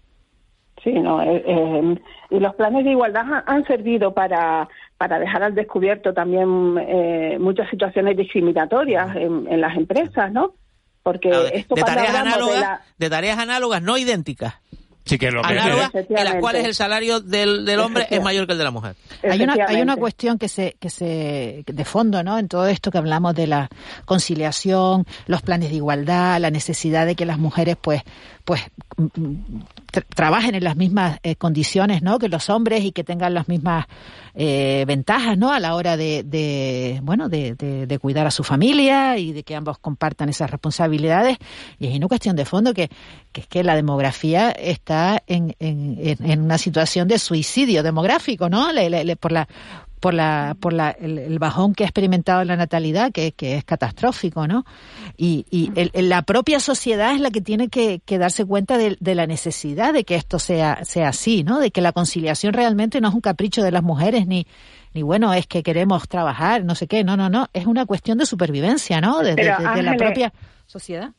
Sí, no, eh, eh, y los planes de igualdad han servido para para dejar al descubierto también eh, muchas situaciones discriminatorias en, en, las empresas, ¿no? Porque de, esto de tareas análogas, de, la... de, tareas análogas no idénticas. Sí, que lo que análogas, en las cuales el salario del, del hombre es mayor que el de la mujer. Hay una, hay una cuestión que se, que se, de fondo, ¿no? En todo esto que hablamos de la conciliación, los planes de igualdad, la necesidad de que las mujeres, pues, pues, tra trabajen en las mismas eh, condiciones no que los hombres y que tengan las mismas eh, ventajas no a la hora de, de bueno de, cuidar a su familia y de que ambos compartan esas responsabilidades. Y es una cuestión de fondo que, que es que la demografía está en, en, en, una situación de suicidio demográfico no le, le, por la por la por la, el, el, bajón que ha experimentado la natalidad que, que es catastrófico no y, y el, la propia sociedad es la que tiene que, que darse cuenta de, de, la necesidad de que esto sea sea así no de que la conciliación realmente no es un capricho de las mujeres ni ni bueno es que queremos trabajar no sé qué no no no es una cuestión de supervivencia no de, de, de la propia sociedad.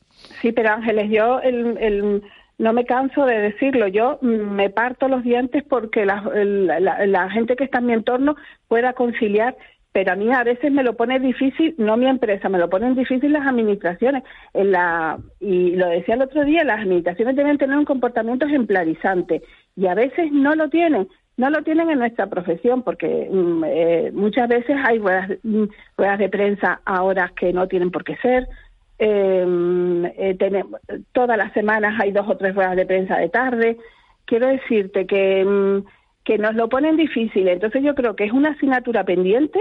sí pero Ángeles yo el, el no me canso de decirlo. Yo me parto los dientes porque la, gente que está en mi entorno pueda conciliar pero a mí a veces me lo pone difícil, no mi empresa, me lo ponen difícil las administraciones. En la, y lo decía el otro día, las administraciones deben tener un comportamiento ejemplarizante y a veces no lo tienen. No lo tienen en nuestra profesión porque mm, eh, muchas veces hay mm, ruedas, de prensa a horas que no tienen por qué ser. Em, eh, tenemos, todas las semanas hay dos o tres ruedas de prensa de tarde. Quiero decirte que, mm, que nos lo ponen difícil. Entonces yo creo que es una asignatura pendiente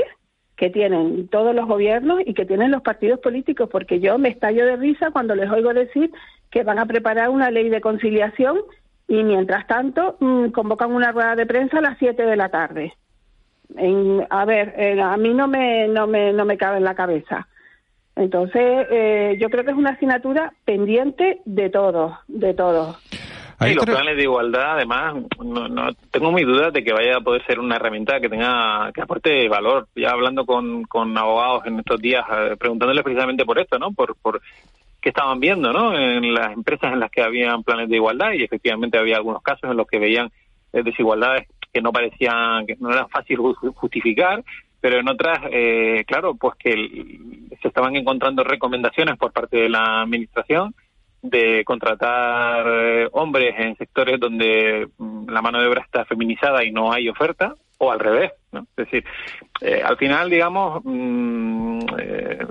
que tienen todos los gobiernos y que tienen los partidos políticos, porque yo me estallo de risa cuando les oigo decir que van a preparar una ley de conciliación y mientras tanto mm, convocan una rueda de prensa a las 7 de la tarde. a ver, a mí no me, no, me, no me cabe en la cabeza. Entonces, eh, yo creo que es una asignatura pendiente de todos, de todos. Y los planes de igualdad, además, no, no tengo muy dudas de que vaya a poder ser una herramienta que tenga que aporte valor. Ya hablando con, con abogados en estos días, eh, preguntándoles precisamente por esto, ¿no? Por, por qué estaban viendo, ¿no? En las empresas en las que habían planes de igualdad y efectivamente había algunos casos en los que veían eh, desigualdades que no parecían, que no eran fácil justificar, pero en otras, eh, claro, pues que se estaban encontrando recomendaciones por parte de la administración de contratar eh, hombres en sectores donde mm, la mano de obra está feminizada y no hay oferta, o al revés. ¿no? Es decir, eh, al final, digamos, mm, eh,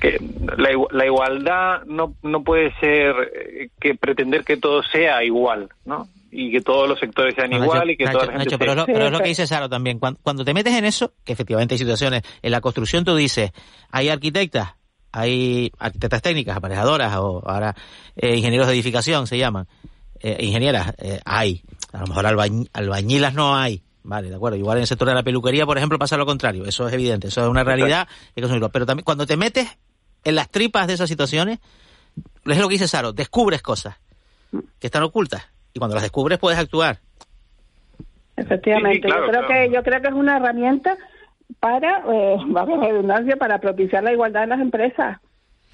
que la, la, igualdad no, no puede ser que pretender que todo sea igual, ¿no? Y que todos los sectores sean igual y que toda la gente pero, es lo, pero, es lo, que dice Saro también. Cuando, cuando, te metes en eso, que efectivamente hay situaciones, en la construcción tú dices, hay arquitectas hay arquitectas técnicas, aparejadoras o ahora eh, ingenieros de edificación se llaman, eh, ingenieras, eh, hay, a lo mejor albañilas no hay, vale, de acuerdo, igual en el sector de la peluquería, por ejemplo, pasa lo contrario, eso es evidente, eso es una realidad, pero también cuando te metes en las tripas de esas situaciones, es lo que dice Saro, descubres cosas que están ocultas y cuando las descubres puedes actuar. Efectivamente, yo creo que yo creo que es una herramienta para, eh, vamos a redundancia, para propiciar la igualdad en las empresas.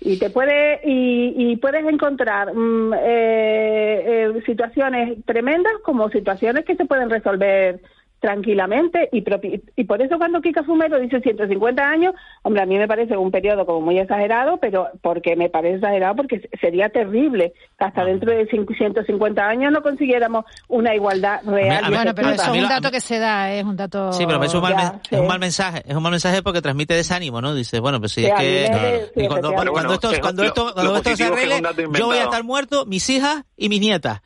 Y te puede y, y puedes encontrar mm, eh, eh, situaciones tremendas como situaciones que se pueden resolver tranquilamente y, y por eso cuando Kika Fumero dice 150 años, hombre, a mí me parece un periodo como muy exagerado, pero porque me parece exagerado porque sería terrible que hasta dentro de 150 años no consiguiéramos una igualdad real. bueno, pero eso es un dato que se da, es un dato... Sí, pero es un, mal, es un mal mensaje, es un mal mensaje porque transmite desánimo, ¿no? Dice, bueno, pues sí, es que... cuando, cuando, esto, cuando, esto, cuando esto se arregle, yo voy a estar muerto, mis hijas y mis nietas.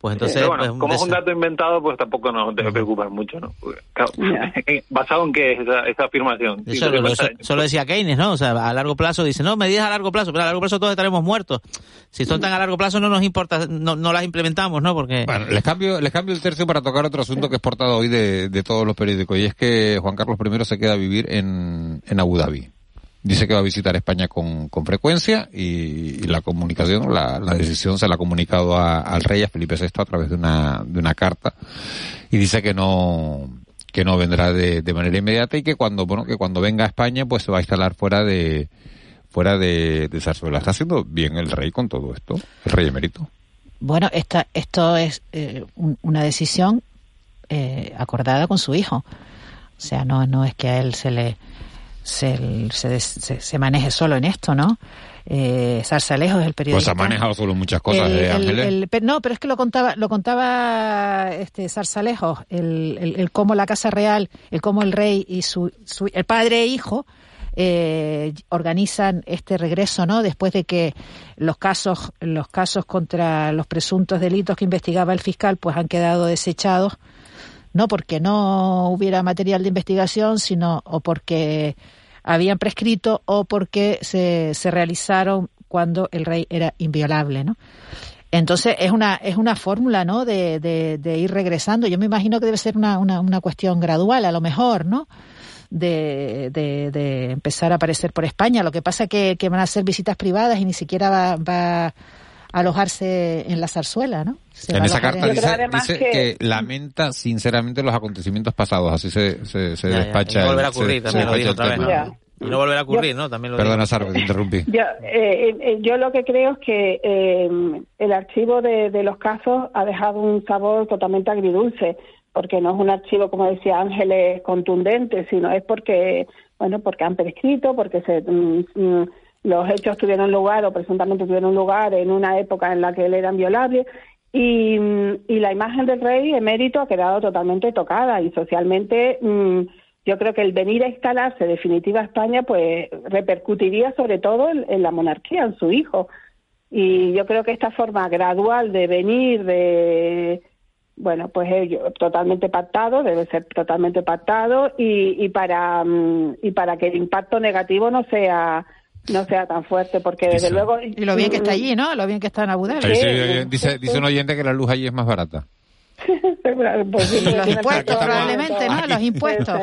Pues entonces, bueno, pues, como es un dato inventado, pues tampoco nos debe preocupar mucho, ¿no? ¿Basado en qué es esa, afirmación? Eso, solo decía Keynes, ¿no? O sea, a largo plazo dice, no, medidas a largo plazo, pero a largo plazo todos estaremos muertos. Si son tan a largo plazo no nos importa, no, no las implementamos, ¿no? Porque... Bueno, les cambio, les cambio el tercio para tocar otro asunto que es portado hoy de, de todos los periódicos, y es que Juan Carlos I se queda a vivir en, en Abu Dhabi. Dice que va a visitar España con, con frecuencia y, la comunicación, la, decisión se la ha comunicado a, al rey, a Felipe VI, a través de una, de una carta y dice que no, que no vendrá de, de manera inmediata y que cuando, bueno, que cuando venga a España pues se va a instalar fuera de, fuera de, de Zarzuela. ¿Está haciendo bien el rey con todo esto? El rey emérito. Bueno, esta, esto es eh, una decisión eh, acordada con su hijo. O sea, no, no es que a él se le, se, se, se, maneje solo en esto, ¿no? Eh, Zarzalejo es el periodista. Pues ha manejado solo muchas cosas de Ángeles. no, pero es que lo contaba, lo contaba este Zarzalejo, el, el, cómo la Casa Real, el cómo el rey y su, su el padre e hijo eh, organizan este regreso, ¿no? Después de que los casos, los casos contra los presuntos delitos que investigaba el fiscal, pues han quedado desechados, no porque no hubiera material de investigación, sino o porque habían prescrito o porque se, se realizaron cuando el rey era inviolable, ¿no? Entonces es una es una fórmula, ¿no? De, de, ir regresando. Yo me imagino que debe ser una, una, una cuestión gradual, a lo mejor, ¿no? De, de, empezar a aparecer por España. Lo que pasa que, que van a ser visitas privadas y ni siquiera va, va alojarse en la zarzuela, ¿no? en esa carta dice, que... lamenta sinceramente los acontecimientos pasados, así se, se, se despacha. volver a ocurrir, también lo dijo otra vez. Y no volverá a ocurrir, ¿no? También lo Perdona, digo. Sara, que te interrumpí. Yo, eh, eh, yo lo que creo es que eh, el archivo de, de los casos ha dejado un sabor totalmente agridulce, porque no es un archivo, como decía Ángeles, contundente, sino es porque, bueno, porque han prescrito, porque se, mm, mm, los hechos tuvieron lugar o presuntamente tuvieron lugar en una época en la que él era inviolable. Y, mm, la imagen del rey emérito ha quedado totalmente tocada y socialmente mm, yo creo que el venir a instalarse definitiva a España pues repercutiría sobre todo en, la monarquía, en su hijo. Y yo creo que esta forma gradual de venir, de bueno, pues ello, totalmente pactado, debe ser totalmente pactado y, y para mm, y para que el impacto negativo no sea no sea tan fuerte, porque desde luego Y lo bien que está allí, ¿no? Lo bien que está en Abu Dhabi. Sí, sí, dice, dice un oyente que la luz allí es más barata. Pues los impuestos, probablemente, ¿no? Los impuestos.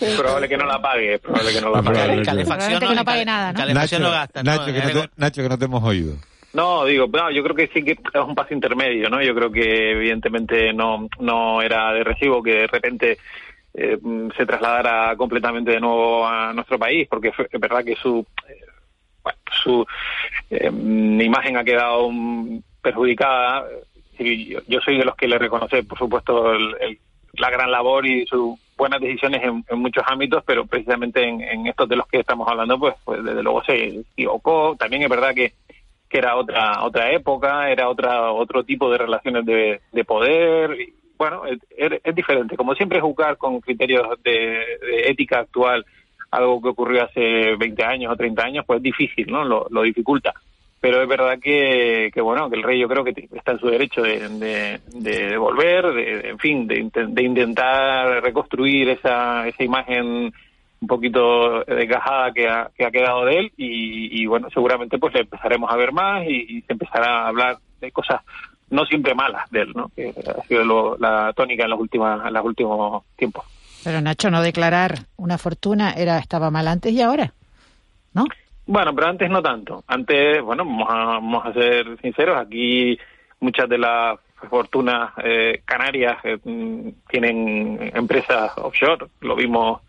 Es probable que no la pague, es probable que no la pague. Probablemente que no pague nada, ¿no? Nacho, Nacho, que no te, Nacho, que no te hemos oído. No, digo, no, yo creo que sí que es un paso intermedio, ¿no? Yo creo que evidentemente no, no era de recibo que de repente eh, se trasladara completamente de nuevo a nuestro país, porque fue- es verdad que su, su eh, imagen ha quedado perjudicada. Y yo, yo soy de los que le reconoce, por supuesto, el- la gran labor y sus buenas decisiones en, muchos ámbitos, pero precisamente en, estos de los que estamos hablando, pues, pues desde luego se equivocó. También es verdad que que era otra otra época, era otra otro tipo de relaciones de, de poder. bueno, es, diferente. Como siempre, juzgar con criterios de ética actual algo que ocurrió hace 20 años o 30 años, pues es difícil, ¿no? Lo, dificulta. Pero es verdad que, que, bueno, que el rey yo creo que está en su derecho de, de, de volver, de, en fin, de, de intentar reconstruir esa, esa imagen un poquito desgajada que ha, que ha quedado de él y, y, bueno, seguramente pues le empezaremos a ver más y, y se empezará a hablar de cosas no siempre malas de él, ¿no? Que ha sido lo- la tónica en los últimos, en los últimos tiempos. Pero Nacho, no declarar una fortuna era estaba mal antes y ahora. Bueno, pero antes no tanto. Antes, bueno, vamos a, vamos a ser sinceros, aquí muchas de las fortunas eh, canarias eh, tienen empresas offshore. Lo vimos,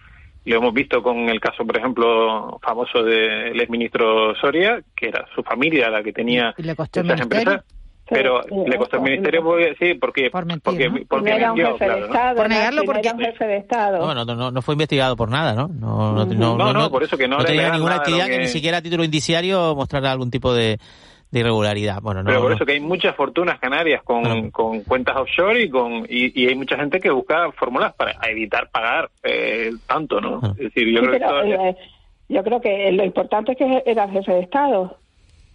lo hemos visto con el caso, por ejemplo, famoso del exministro Soria, que era su familia la que tenía Y le costó ministerio. empresas. Pero le costó el ministerio, porque, sí, porque, porque, porque No era un jefe claro, de ¿no? Estado. Por negarlo, no porque- era un jefe de Estado. No, no, no, no fue investigado por nada, ¿no? No, no, No, no, por eso que no le tenía ninguna actividad que... que- ni siquiera a título indiciario mostrara algún tipo de, de irregularidad. Bueno, no, Pero por no. eso que hay muchas fortunas canarias con, con cuentas offshore y con y, y hay mucha gente que busca fórmulas para evitar pagar eh, tanto, ¿no? Es decir, yo Sí, creo que esto- eh, yo creo que lo importante es que era jefe de Estado.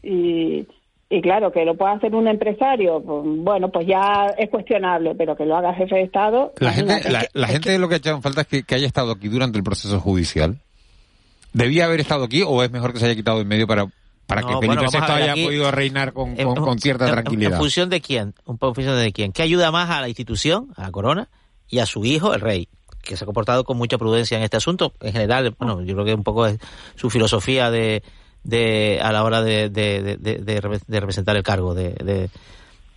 Y, y claro, que lo pueda hacer un empresario, pues, bueno, pues ya es cuestionable, pero que lo haga jefe de Estado. La gente, la, la gente lo que ha echado en falta es que, que haya estado aquí durante el proceso judicial. ¿Debía haber estado aquí o es mejor que se haya quitado en medio para, para No, que Felipe VI haya aquí- podido reinar con, En- con- cierta en- tranquilidad? ¿En función de quién? Un poco en función de quién. ¿Qué ayuda más a la institución, a la corona, y a su hijo, el rey? Que se ha comportado con mucha prudencia en este asunto. En general, bueno, yo creo que un poco es su filosofía de, de a la hora de, de, de- de- de rep- de representar el cargo de, de,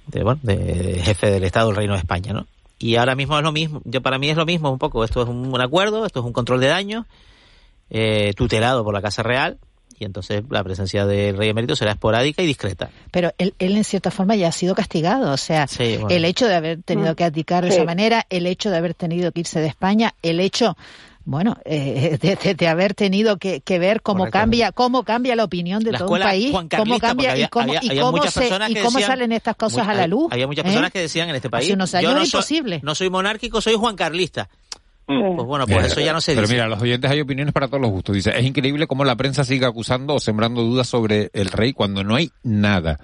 de, bueno, de jefe del Estado del Reino de España, ¿no? Y ahora mismo es lo mismo. Yo para mí es lo mismo un poco. Esto es un, un acuerdo, esto es un control de daños eh, tutelado por la Casa Real y entonces la presencia del rey emérito será esporádica y discreta. Pero él, él en cierta forma ya ha sido castigado. O sea, Sí, bueno. el hecho de haber tenido Mm. que abdicar de Sí. esa manera, el hecho de haber tenido que irse de España, el hecho, bueno, eh, de, de- de haber tenido que, que ver cómo Correcto. cambia, cómo cambia la opinión de La todo un país, cómo cambia y cómo, había- y cómo se- personas y que cómo decían- salen estas cosas Muy- a la luz. Había muchas ¿eh? personas que decían en este país. Hace unos años yo no soy, no soy monárquico, soy juancarlista. Pues bueno, pues Mira, eso ya no se Pero dice. mira, los oyentes hay opiniones para todos los gustos. Dice, es increíble cómo la prensa sigue acusando o sembrando dudas sobre el rey cuando no hay nada.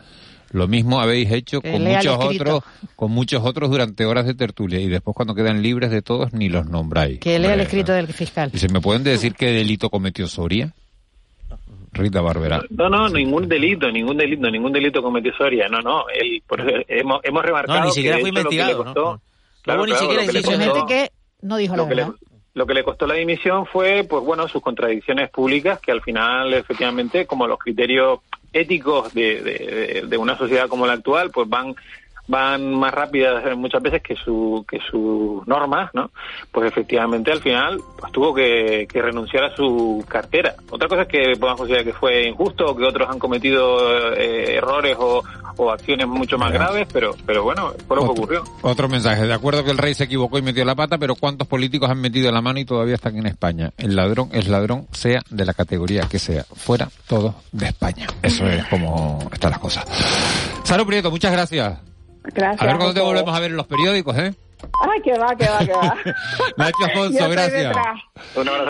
Lo mismo habéis hecho con lea muchos otros, con muchos otros durante horas de tertulia y después cuando quedan libres de todos ni los nombráis. Que lea el escrito del fiscal. Dice, ¿me pueden decir qué delito cometió Soria? Rita Barbera. No, no, ningún delito, ningún delito, ningún delito cometió Soria. No, no, él, por eso hemos, hemos remarcado No, ni siquiera fue hecho, lo que le investigado, ¿no? claro, Luego ni claro, siquiera lo que le costó- que no dijo la lo que, le, verdad. Lo que le costó la dimisión fue, pues bueno, sus contradicciones públicas, que al final, efectivamente, como los criterios éticos de, de, de- una sociedad como la actual, pues van van más rápidas eh, muchas veces que su que sus normas, ¿no? Pues efectivamente al final pues tuvo que, que renunciar a su cartera. Otra cosa es que podamos considerar que fue injusto o que otros han cometido eh, errores o, o acciones mucho más graves, pero pero bueno, fue lo que ocurrió. Otro mensaje. De acuerdo que el rey se equivocó y metió la pata, pero ¿cuántos políticos han metido la mano y todavía están en España? El ladrón es ladrón, sea de la categoría que sea. Fuera todos de España. Eso es como están las cosas. Saro Prieto, muchas gracias. Gracias. A ver cuándo te volvemos a ver en los periódicos, ¿eh? Ay, que va, que va, que va. Nacho Afonso, gracias. detrás. Un abrazo